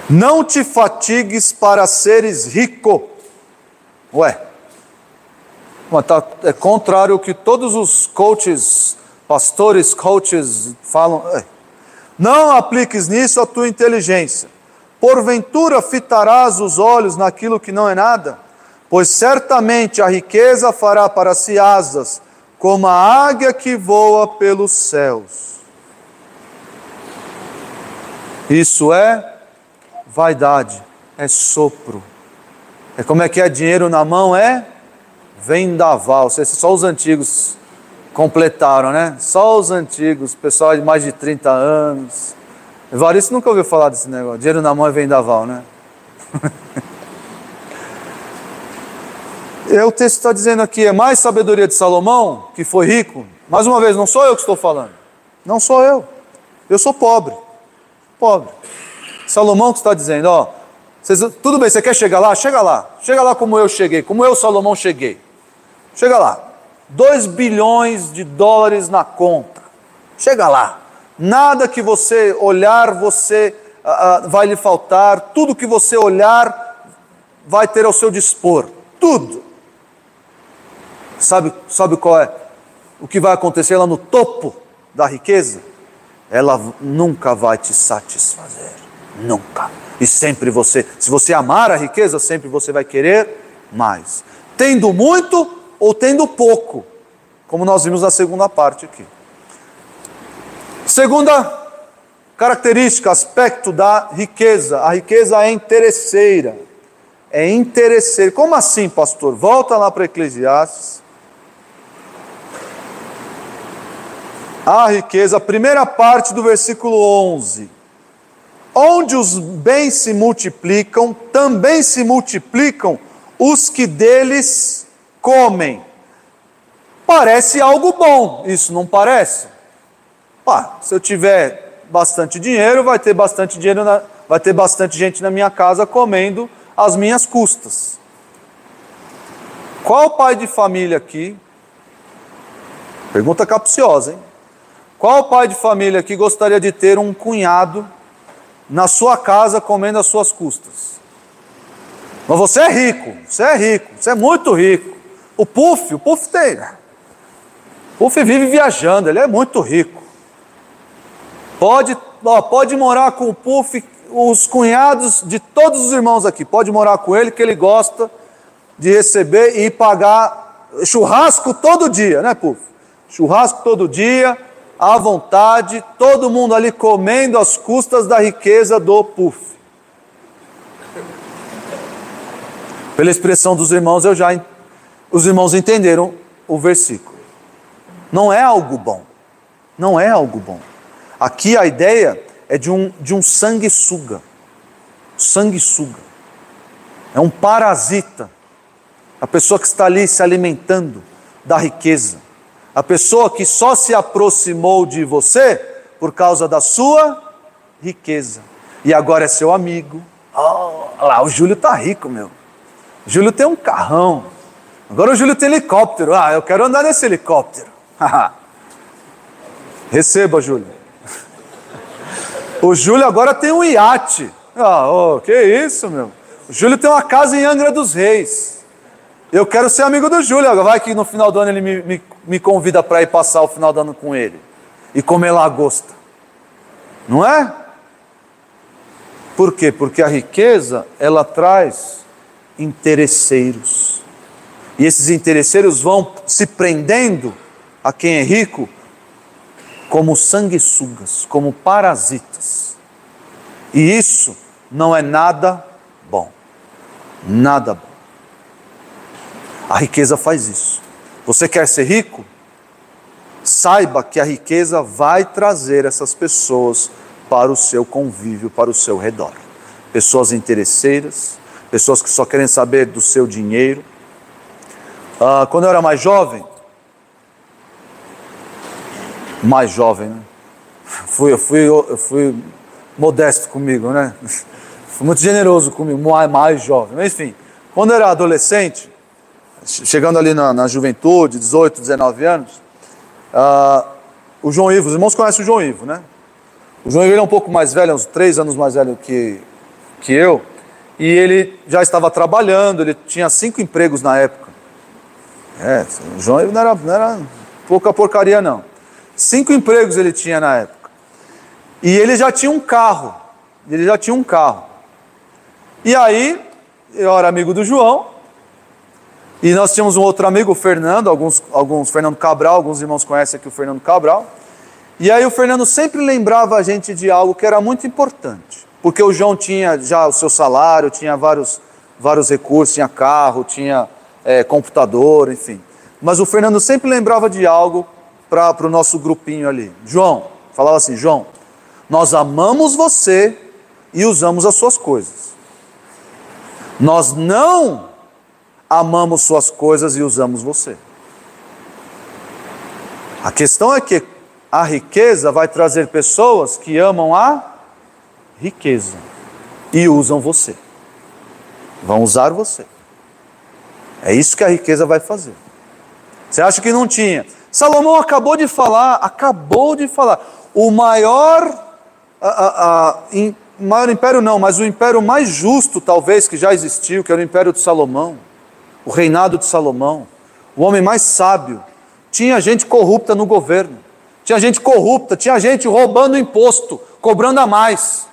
S1: Não te fatigues para seres rico. Ué, é contrário ao que todos os coaches, pastores, coaches falam. Não apliques nisso a tua inteligência. Porventura fitarás os olhos naquilo que não é nada? Pois certamente a riqueza fará para si asas, como a águia que voa pelos céus. Isso é vaidade, é sopro. É como é que é dinheiro na mão? É vendaval. Só os antigos completaram, né? Só os antigos, pessoal de mais de 30 anos. Evaristo nunca ouviu falar desse negócio. Dinheiro na mão é vendaval, né? e o texto está dizendo aqui: é mais sabedoria de Salomão, que foi rico. Mais uma vez, não sou eu que estou falando. Não sou eu. Eu sou pobre. Pobre. Salomão que está dizendo: ó, tudo bem, você quer chegar lá? Chega lá. Chega lá como eu cheguei, como eu, Salomão, cheguei. Chega lá. 2 bilhões de dólares na conta. Chega lá. Nada que você olhar, você uh, vai lhe faltar. Tudo que você olhar vai ter ao seu dispor. Tudo. Sabe, sabe qual é? O que vai acontecer lá no topo da riqueza? Ela nunca vai te satisfazer. Nunca. E sempre você, se você amar a riqueza, sempre você vai querer mais. Tendo muito ou tendo pouco, como nós vimos na segunda parte aqui. Segunda característica, aspecto da riqueza. A riqueza é interesseira. É interesseira. Como assim, pastor? Volta lá para Eclesiastes. A riqueza, primeira parte do versículo 11. Onde os bens se multiplicam, também se multiplicam os que deles comem. Parece algo bom, isso não parece? Ah, se eu tiver bastante dinheiro, vai ter bastante dinheiro, na, vai ter bastante gente na minha casa comendo às minhas custas. Qual pai de família aqui? Pergunta capciosa, hein? Qual pai de família aqui gostaria de ter um cunhado na sua casa comendo às suas custas. Mas você é rico, você é rico, você é muito rico. O Puff, o Puff tem. O Puff vive viajando, ele é muito rico. Pode, ó, pode morar com o Puff, os cunhados de todos os irmãos aqui, pode morar com ele, que ele gosta de receber e pagar churrasco todo dia, né, Puff? Churrasco todo dia à vontade, todo mundo ali comendo às custas da riqueza do puff. Pela expressão dos irmãos, eu já os irmãos entenderam o versículo. Não é algo bom. Não é algo bom. Aqui a ideia é de um, de um sanguessuga. Sanguessuga. É um parasita. A pessoa que está ali se alimentando da riqueza a pessoa que só se aproximou de você por causa da sua riqueza. E agora é seu amigo. Oh, lá, o Júlio tá rico, meu. Júlio tem um carrão. Agora o Júlio tem helicóptero. Ah, eu quero andar nesse helicóptero. Receba, Júlio. O Júlio agora tem um iate. Ah, oh, que isso, meu. O Júlio tem uma casa em Angra dos Reis. Eu quero ser amigo do Júlio. Vai que no final do ano ele me, me, me convida para ir passar o final do ano com ele e comer lagosta. Não é? Por quê? Porque a riqueza ela traz interesseiros. E esses interesseiros vão se prendendo a quem é rico como sanguessugas, como parasitas. E isso não é nada bom. Nada bom. A riqueza faz isso. Você quer ser rico? Saiba que a riqueza vai trazer essas pessoas para o seu convívio, para o seu redor. Pessoas interesseiras, pessoas que só querem saber do seu dinheiro. Ah, quando eu era mais jovem, mais jovem, né? Fui, fui, fui modesto comigo, né? Fui muito generoso comigo, mais, jovem. Mas enfim, quando eu era adolescente, chegando ali na, na juventude, 18, 19 anos, uh, o João Ivo, os irmãos conhecem o João Ivo, né? O João Ivo é um pouco mais velho, uns três anos mais velho que, que eu, e ele já estava trabalhando, ele tinha cinco empregos na época. É, João não era, não era pouca porcaria, não. Cinco empregos ele tinha na época. E ele já tinha um carro. Ele já tinha um carro. E aí, eu era amigo do João, e nós tínhamos um outro amigo, o Fernando, alguns, alguns Fernando Cabral, alguns irmãos conhecem aqui o Fernando Cabral. E aí o Fernando sempre lembrava a gente de algo que era muito importante. Porque o João tinha já o seu salário, tinha vários, vários recursos, tinha carro, tinha é, computador, enfim. Mas o Fernando sempre lembrava de algo para o nosso grupinho ali. João, falava assim: João, nós amamos você e usamos as suas coisas. Nós não amamos suas coisas e usamos você. A questão é que a riqueza vai trazer pessoas que amam a riqueza e usam você. Vão usar você. É isso que a riqueza vai fazer. Você acha que não tinha? Salomão acabou de falar, acabou de falar. O maior, a, a, a, in, maior império não, mas o império mais justo talvez que já existiu, que era o império de Salomão o reinado de Salomão, o homem mais sábio. Tinha gente corrupta no governo, tinha gente corrupta, tinha gente roubando imposto, cobrando a mais.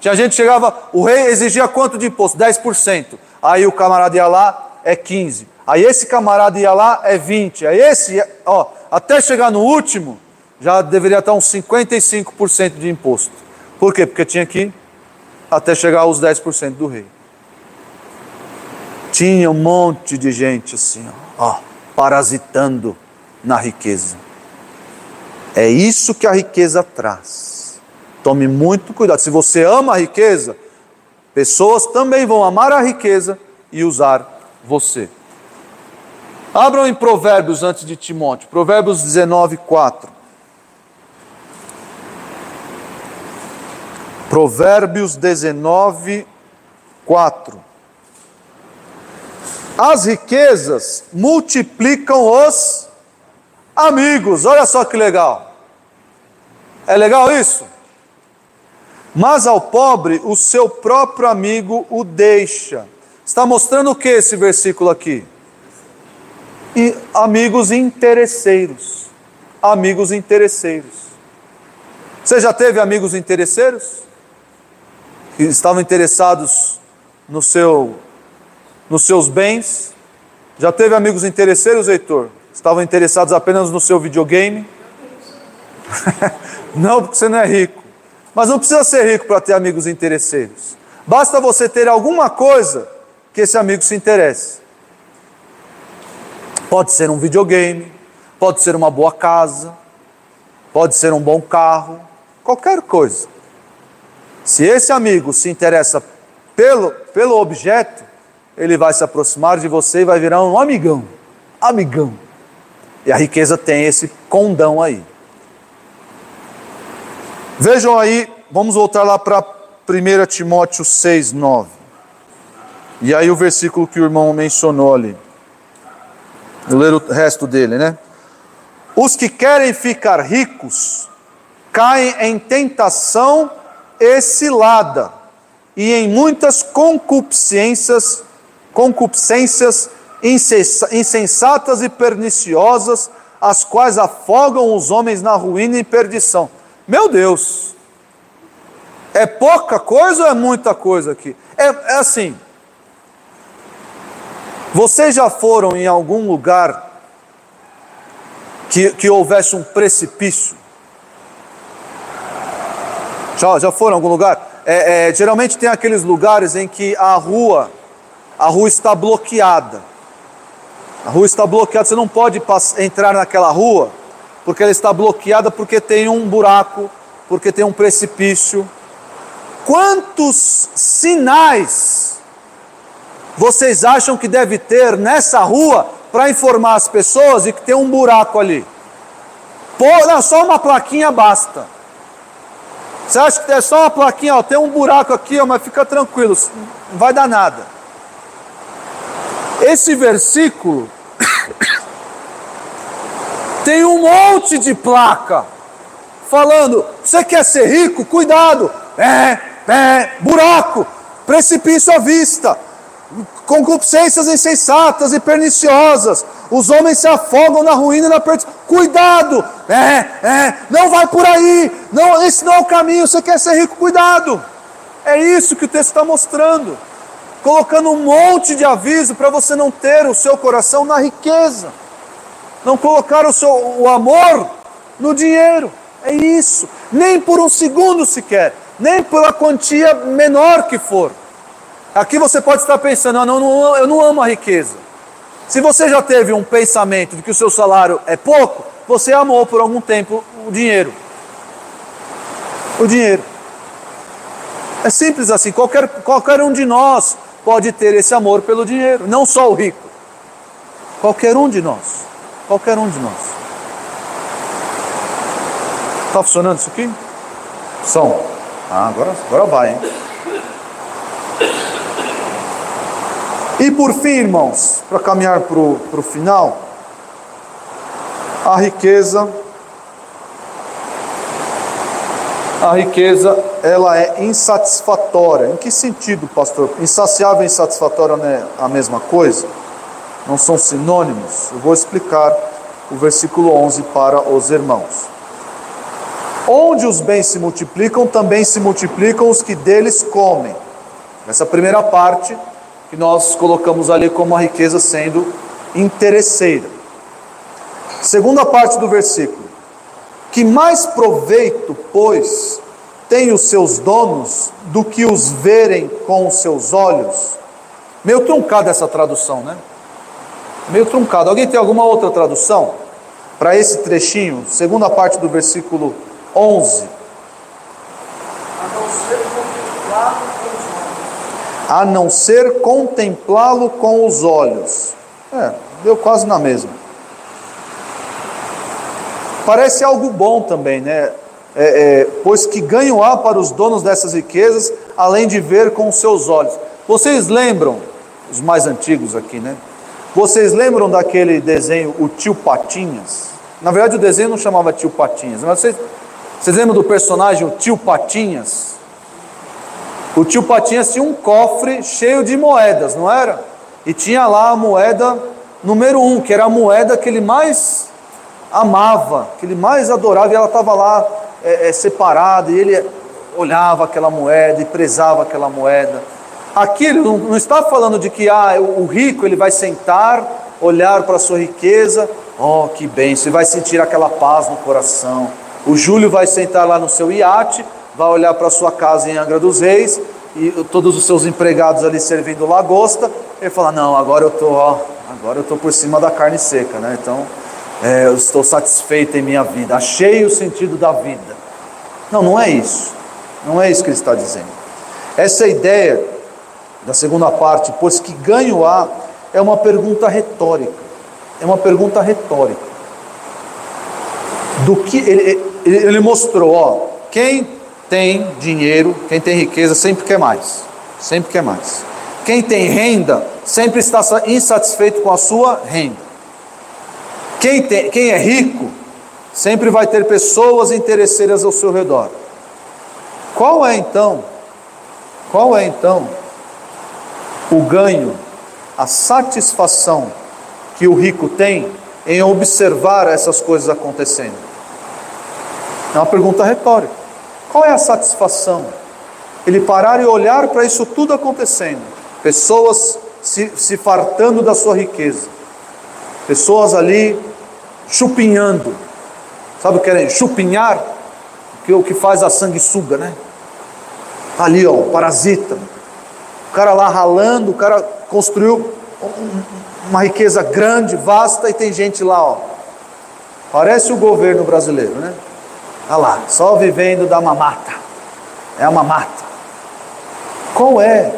S1: Tinha gente que chegava, o rei exigia quanto de imposto? 10%. Aí o camarada ia lá, é 15%. Aí esse camarada ia lá, é 20%. Aí esse, ó, até chegar no último, já deveria estar uns 55% de imposto. Por quê? Porque tinha que até chegar aos 10% do rei tinha um monte de gente assim, ó, parasitando na riqueza. É isso que a riqueza traz. Tome muito cuidado. Se você ama a riqueza, pessoas também vão amar a riqueza e usar você. Abram em Provérbios antes de Timóteo, Provérbios 19, 4. Provérbios 19, 4. As riquezas multiplicam os amigos. Olha só que legal. É legal isso? Mas ao pobre, o seu próprio amigo o deixa. Está mostrando o que esse versículo aqui? E amigos interesseiros. Amigos interesseiros. Você já teve amigos interesseiros? Que estavam interessados no seu nos seus bens? Já teve amigos interesseiros, Heitor? Estavam interessados apenas no seu videogame? não, porque você não é rico. Mas não precisa ser rico para ter amigos interesseiros. Basta você ter alguma coisa que esse amigo se interesse. Pode ser um videogame, pode ser uma boa casa, pode ser um bom carro, qualquer coisa. Se esse amigo se interessa pelo, pelo objeto, ele vai se aproximar de você e vai virar um amigão. Amigão. E a riqueza tem esse condão aí. Vejam aí, vamos voltar lá para 1 Timóteo 6, 9. E aí o versículo que o irmão mencionou ali. Vou ler o resto dele, né? Os que querem ficar ricos caem em tentação e cilada, e em muitas concupiscências concupiscências insensatas e perniciosas, as quais afogam os homens na ruína e perdição. Meu Deus! É pouca coisa ou é muita coisa aqui? É, é assim. Vocês já foram em algum lugar que, que houvesse um precipício? Já, já foram em algum lugar? É, é, geralmente tem aqueles lugares em que a rua a rua está bloqueada. A rua está bloqueada, você não pode entrar naquela rua, porque ela está bloqueada porque tem um buraco, porque tem um precipício. Quantos sinais vocês acham que deve ter nessa rua para informar as pessoas e que tem um buraco ali? Pô, não, só uma plaquinha basta. Você acha que é só uma plaquinha, ó, tem um buraco aqui, ó, mas fica tranquilo, não vai dar nada. Esse versículo tem um monte de placa falando: você quer ser rico? Cuidado! É, é, buraco, precipício à vista, concupiscências insensatas e perniciosas. Os homens se afogam na ruína e na perdição. Cuidado! É, é, não vai por aí. Não, esse não é o caminho. Você quer ser rico? Cuidado! É isso que o texto está mostrando. Colocando um monte de aviso para você não ter o seu coração na riqueza. Não colocar o, seu, o amor no dinheiro. É isso. Nem por um segundo sequer. Nem pela quantia menor que for. Aqui você pode estar pensando, ah, não, não, eu não amo a riqueza. Se você já teve um pensamento de que o seu salário é pouco, você amou por algum tempo o dinheiro. O dinheiro. É simples assim, qualquer, qualquer um de nós pode ter esse amor pelo dinheiro, não só o rico. Qualquer um de nós. Qualquer um de nós. Está funcionando isso aqui? Som. Ah, agora, agora vai, hein? E por fim, irmãos, para caminhar para o final, a riqueza, a riqueza, ela é insatisfatória. Em que sentido, pastor? Insaciável e insatisfatória não é a mesma coisa? Não são sinônimos? Eu vou explicar o versículo 11 para os irmãos. Onde os bens se multiplicam, também se multiplicam os que deles comem. Essa primeira parte que nós colocamos ali como a riqueza sendo interesseira. Segunda parte do versículo: Que mais proveito, pois, tem os seus donos do que os verem com os seus olhos? Meio truncada essa tradução, né? Meio truncado. Alguém tem alguma outra tradução para esse trechinho? Segunda parte do versículo 11. A não ser contemplá-lo com os olhos. É, deu quase na mesma. Parece algo bom também, né? É, é, pois que ganho há para os donos dessas riquezas, além de ver com os seus olhos. Vocês lembram, os mais antigos aqui, né? Vocês lembram daquele desenho, o tio Patinhas? Na verdade, o desenho não chamava tio Patinhas, mas vocês, vocês lembram do personagem, o tio Patinhas? O tio Patinhas tinha um cofre cheio de moedas, não era? E tinha lá a moeda número um, que era a moeda que ele mais amava, que ele mais adorava, e ela estava lá é, é, separada, e ele olhava aquela moeda e prezava aquela moeda. Aqui ele não, está falando de que ah, o rico ele vai sentar, olhar para a sua riqueza, oh que bênção, e vai sentir aquela paz no coração. O Júlio vai sentar lá no seu iate vai olhar para sua casa em Angra dos Reis e todos os seus empregados ali servindo lagosta, ele fala: Não, agora eu estou, agora eu estou por cima da carne seca, né? Então é, eu estou satisfeito em minha vida, achei o sentido da vida. Não, não é isso, não é isso que ele está dizendo. Essa ideia da segunda parte, pois que ganho há, é uma pergunta retórica. É uma pergunta retórica. Do que ele, ele, ele mostrou, ó, quem tem dinheiro, quem tem riqueza sempre quer mais, sempre quer mais. Quem tem renda sempre está insatisfeito com a sua renda. Quem, tem, quem é rico sempre vai ter pessoas interesseiras ao seu redor. Qual é então? Qual é então o ganho, a satisfação que o rico tem em observar essas coisas acontecendo? É uma pergunta retórica. Qual é a satisfação? Ele parar e olhar para isso tudo acontecendo. Pessoas se, se fartando da sua riqueza. Pessoas ali chupinhando. Sabe o que é chupinhar? Que é o que faz a sanguessuga, né? Ali, ó, parasita. O cara lá ralando, o cara construiu uma riqueza grande, vasta, e tem gente lá, ó. Parece o governo brasileiro, né? Olha lá, só vivendo da mamata. É a mamata. Qual é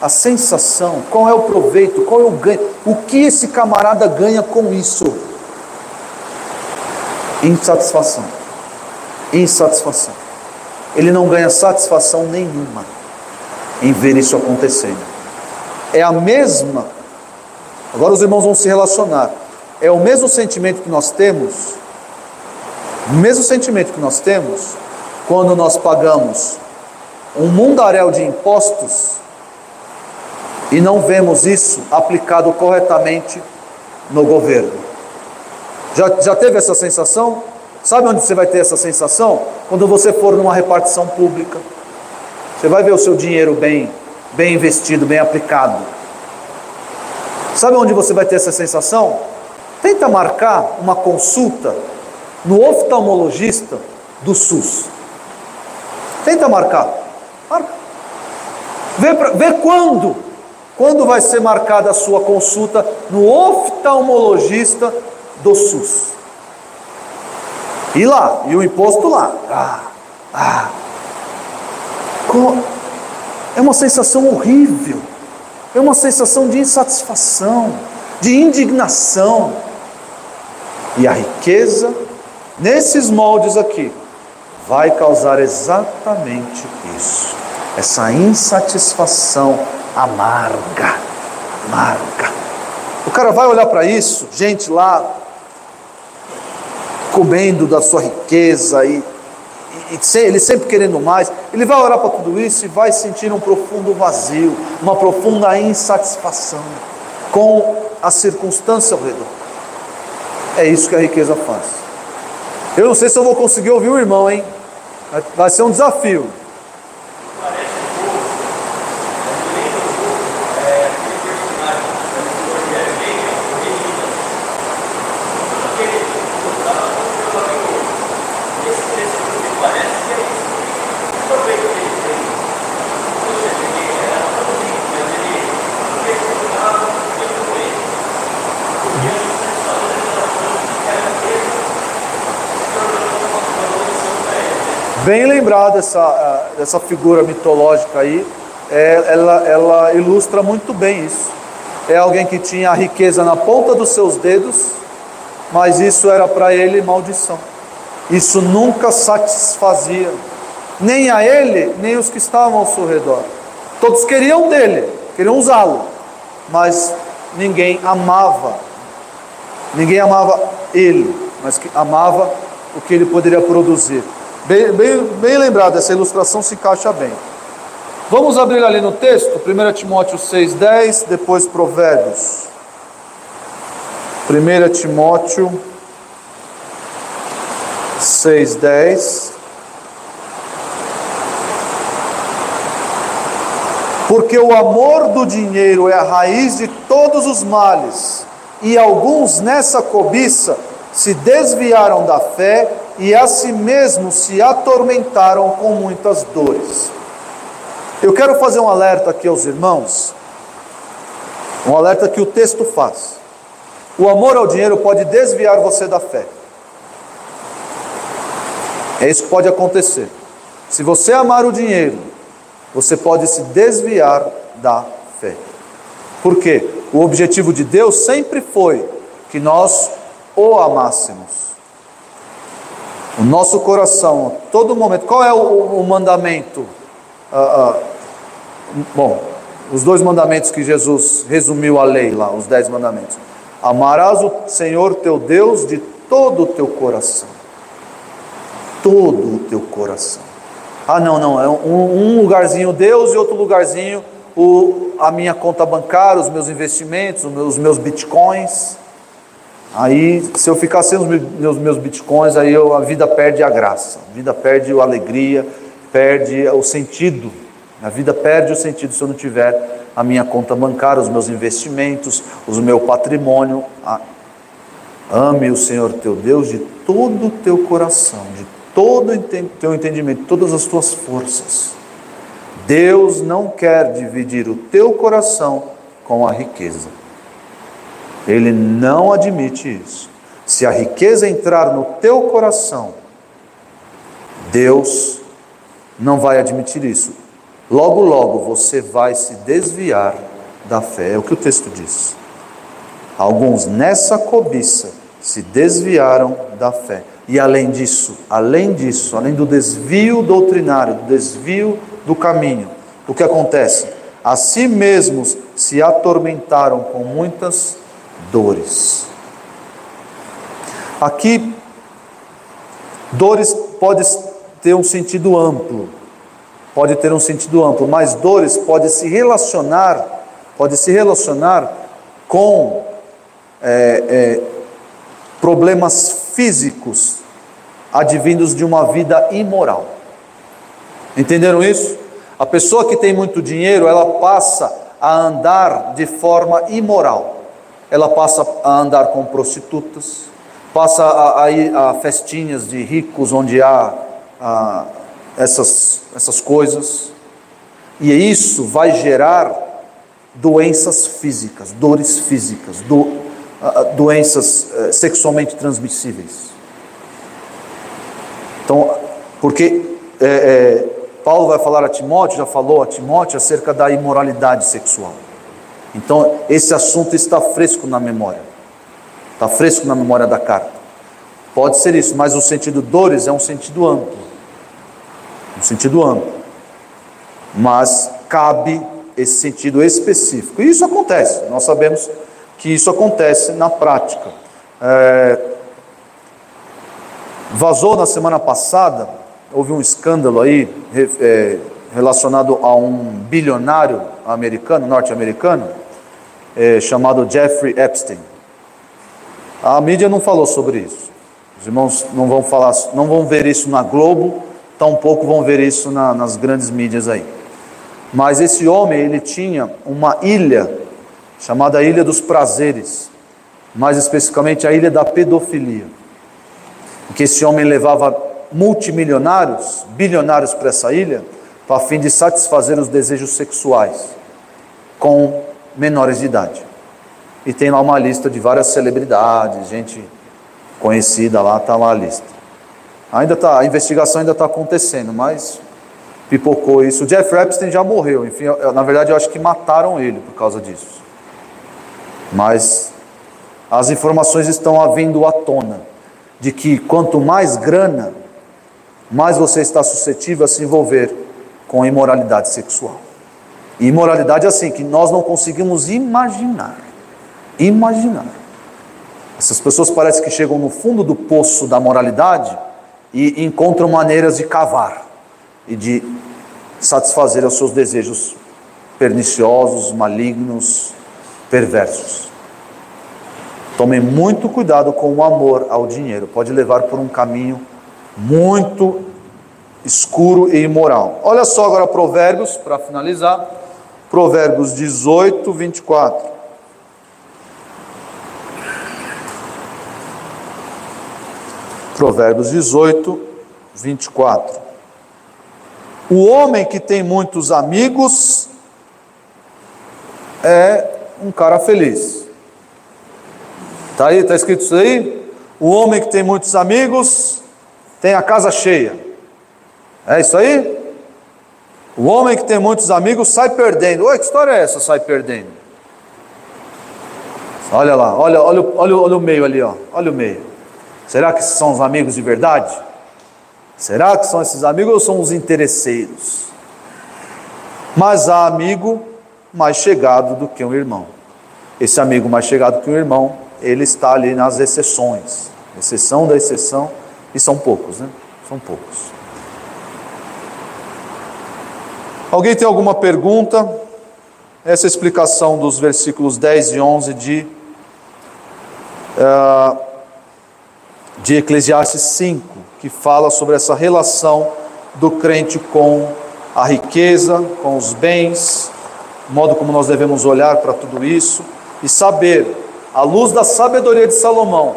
S1: a sensação? Qual é o proveito? Qual é o ganho? O que esse camarada ganha com isso? Insatisfação. Insatisfação. Ele não ganha satisfação nenhuma em ver isso acontecendo. É a mesma. Agora os irmãos vão se relacionar. É o mesmo sentimento que nós temos o mesmo sentimento que nós temos quando nós pagamos um mundaréu de impostos e não vemos isso aplicado corretamente no governo. Já, já teve essa sensação? Sabe onde você vai ter essa sensação? Quando você for numa repartição pública. Você vai ver o seu dinheiro bem, bem investido, bem aplicado. Sabe onde você vai ter essa sensação? Tenta marcar uma consulta no oftalmologista do SUS. Tenta marcar. Marca. Vê, vê quando. Quando vai ser marcada a sua consulta no oftalmologista do SUS. E lá, e o imposto lá. Ah, ah. É uma sensação horrível. É uma sensação de insatisfação, de indignação. E a riqueza, nesses moldes aqui, vai causar exatamente isso. Essa insatisfação amarga, amarga. O cara vai olhar para isso, gente lá comendo da sua riqueza e, e, e ele sempre querendo mais, ele vai olhar para tudo isso e vai sentir um profundo vazio, uma profunda insatisfação com a circunstância ao redor. É isso que a riqueza faz. Eu não sei se eu vou conseguir ouvir o irmão, hein? Vai ser um desafio. Bem lembrada essa, essa figura mitológica aí, é, ela, ela ilustra muito bem isso. É alguém que tinha a riqueza na ponta dos seus dedos, mas isso era para ele maldição. Isso nunca satisfazia, nem a ele, nem os que estavam ao seu redor. Todos queriam dele, queriam usá-lo, mas ninguém amava. Ninguém amava ele, mas amava o que ele poderia produzir. Bem, bem, bem lembrado, essa ilustração se encaixa bem. Vamos abrir ali no texto, 1 Timóteo 6,10, depois Provérbios. 1 Timóteo 6,10. Porque o amor do dinheiro é a raiz de todos os males, e alguns nessa cobiça se desviaram da fé e a si mesmos se atormentaram com muitas dores. Eu quero fazer um alerta aqui aos irmãos, um alerta que o texto faz. O amor ao dinheiro pode desviar você da fé. É isso que pode acontecer. Se você amar o dinheiro, você pode se desviar da fé. Por quê? O objetivo de Deus sempre foi que nós o amássemos. O nosso coração, todo momento. Qual é o, o mandamento? Ah, ah, bom, os dois mandamentos que Jesus resumiu a lei lá, os dez mandamentos. Amarás o Senhor teu Deus de todo o teu coração. Todo o teu coração. Ah, não, não, é um, um lugarzinho Deus e outro lugarzinho o, a minha conta bancária, os meus investimentos, os meus, os meus bitcoins. Aí, se eu ficar sem os meus, meus bitcoins, aí eu, a vida perde a graça, a vida perde a alegria, perde o sentido. A vida perde o sentido se eu não tiver a minha conta bancária, os meus investimentos, o meu patrimônio. Ame o Senhor teu Deus de todo o teu coração, de todo o teu entendimento, todas as tuas forças. Deus não quer dividir o teu coração com a riqueza. Ele não admite isso. Se a riqueza entrar no teu coração, Deus não vai admitir isso. Logo, logo você vai se desviar da fé. É o que o texto diz. Alguns nessa cobiça se desviaram da fé. E além disso, além disso, além do desvio doutrinário, do desvio do caminho, o que acontece? A si mesmos se atormentaram com muitas dores. Aqui, dores pode ter um sentido amplo. pode ter um sentido amplo, mas dores pode se relacionar, pode se relacionar com é, é, problemas físicos advindos de uma vida imoral. Entenderam isso? A pessoa que tem muito dinheiro, ela passa a andar de forma imoral. Ela passa a andar com prostitutas, passa a, a ir a festinhas de ricos onde há a, essas, essas coisas. E isso vai gerar doenças físicas, dores físicas, do, doenças eh, sexualmente transmissíveis. Então, porque é, é, Paulo vai falar a Timóteo, já falou a Timóteo acerca da imoralidade sexual. Então, esse assunto está fresco na memória, está fresco na memória da carta. Pode ser isso, mas o sentido dores é um sentido amplo, um sentido amplo. Mas cabe esse sentido específico. E isso acontece, nós sabemos que isso acontece na prática. É, vazou na semana passada, houve um escândalo aí é, relacionado a um bilionário americano, norte-americano, é, chamado Jeffrey Epstein. A mídia não falou sobre isso. Os irmãos não vão falar, não vão ver isso na Globo, tampouco vão ver isso na, nas grandes mídias aí. Mas esse homem, ele tinha uma ilha chamada Ilha dos Prazeres, mais especificamente a Ilha da Pedofilia. Que esse homem levava multimilionários, bilionários para essa ilha, a fim de satisfazer os desejos sexuais com menores de idade. E tem lá uma lista de várias celebridades, gente conhecida lá, está lá a lista. Ainda tá, a investigação ainda está acontecendo, mas pipocou isso. O Jeff Epstein já morreu, enfim, eu, na verdade eu acho que mataram ele por causa disso. Mas as informações estão vindo à tona de que quanto mais grana, mais você está suscetível a se envolver com imoralidade sexual. E imoralidade assim, que nós não conseguimos imaginar. Imaginar. Essas pessoas parecem que chegam no fundo do poço da moralidade e encontram maneiras de cavar e de satisfazer os seus desejos perniciosos, malignos, perversos. Tomem muito cuidado com o amor ao dinheiro, pode levar por um caminho muito escuro e imoral. Olha só agora Provérbios, para finalizar. Provérbios 18, 24. Provérbios 18, 24. O homem que tem muitos amigos é um cara feliz. Está aí, está escrito isso aí? O homem que tem muitos amigos tem a casa cheia. É isso aí? O homem que tem muitos amigos sai perdendo. Oi, que história é essa? Sai perdendo. Olha lá, olha, olha, olha, olha o meio ali, ó. Olha o meio. Será que são os amigos de verdade? Será que são esses amigos ou são os interesseiros? Mas há amigo mais chegado do que um irmão. Esse amigo mais chegado que um irmão, ele está ali nas exceções, exceção da exceção e são poucos, né? São poucos. Alguém tem alguma pergunta? Essa é explicação dos versículos 10 e 11 de, uh, de Eclesiastes 5, que fala sobre essa relação do crente com a riqueza, com os bens, modo como nós devemos olhar para tudo isso e saber, à luz da sabedoria de Salomão,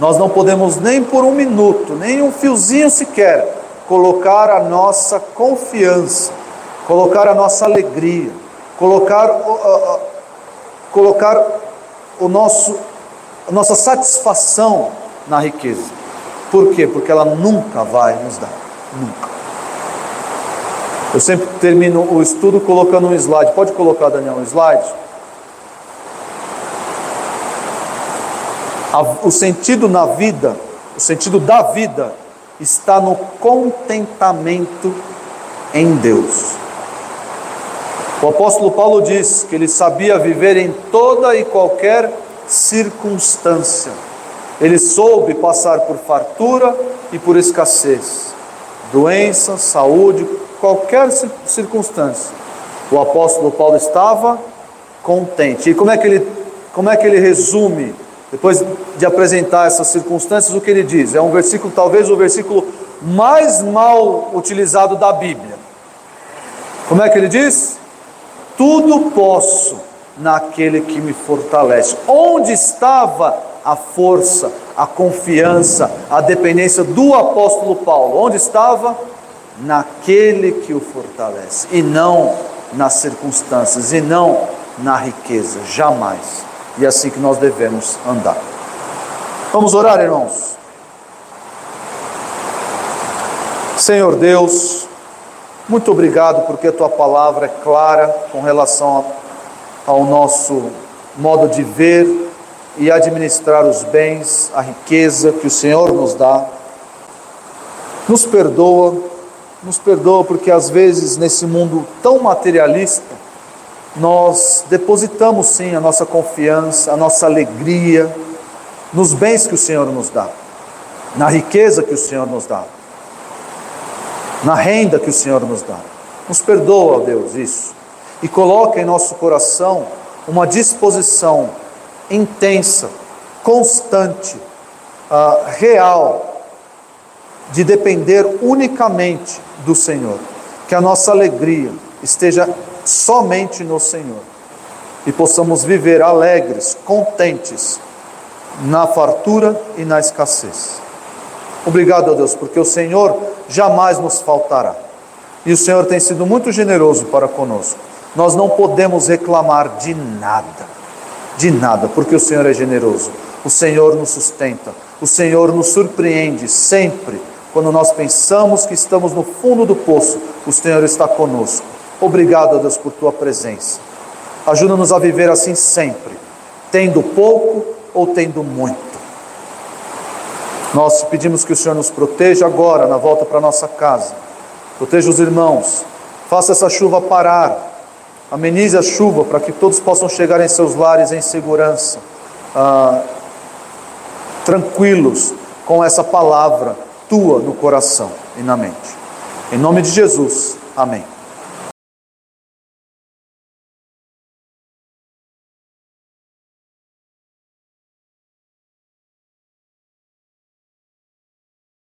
S1: nós não podemos nem por um minuto, nem um fiozinho sequer, colocar a nossa confiança, colocar a nossa alegria, colocar, uh, uh, colocar o nosso, a nossa satisfação na riqueza. Por quê? Porque ela nunca vai nos dar. Nunca. Eu sempre termino o estudo colocando um slide. Pode colocar, Daniel, um slide? o sentido na vida, o sentido da vida, está no contentamento em Deus. O apóstolo Paulo diz que ele sabia viver em toda e qualquer circunstância. Ele soube passar por fartura e por escassez, doença, saúde, qualquer circunstância, o apóstolo Paulo estava contente. E como é que ele, como é que ele resume, depois de apresentar essas circunstâncias, o que ele diz? É um versículo, talvez o versículo mais mal utilizado da Bíblia. Como é que ele diz? Tudo posso naquele que me fortalece. Onde estava a força, a confiança, a dependência do apóstolo Paulo? Onde estava? Naquele que o fortalece, e não nas circunstâncias, e não na riqueza, jamais. E é assim que nós devemos andar. Vamos orar, irmãos. Senhor Deus, muito obrigado porque a tua palavra é clara com relação ao nosso modo de ver e administrar os bens, a riqueza que o Senhor nos dá. Nos perdoa, nos perdoa porque às vezes nesse mundo tão materialista, nós depositamos sim a nossa confiança, a nossa alegria nos bens que o Senhor nos dá, na riqueza que o Senhor nos dá, na renda que o Senhor nos dá. Nos perdoa, Deus, isso, e coloca em nosso coração uma disposição intensa, constante, uh, real, de depender unicamente do Senhor. Que a nossa alegria esteja somente no Senhor e possamos viver alegres, contentes na fartura e na escassez. Obrigado Deus, porque o Senhor jamais nos faltará. E o Senhor tem sido muito generoso para conosco. Nós não podemos reclamar de nada, de nada, porque o Senhor é generoso. O Senhor nos sustenta, o Senhor nos surpreende sempre. Quando nós pensamos que estamos no fundo do poço, o Senhor está conosco. Obrigado, Deus, por tua presença. Ajuda-nos a viver assim sempre, tendo pouco ou tendo muito. Nós pedimos que o Senhor nos proteja agora, na volta para nossa casa. Proteja os irmãos. Faça essa chuva parar. Amenize a chuva para que todos possam chegar em seus lares em segurança, ah, tranquilos, com essa palavra tua no coração e na mente. Em nome de Jesus, amém.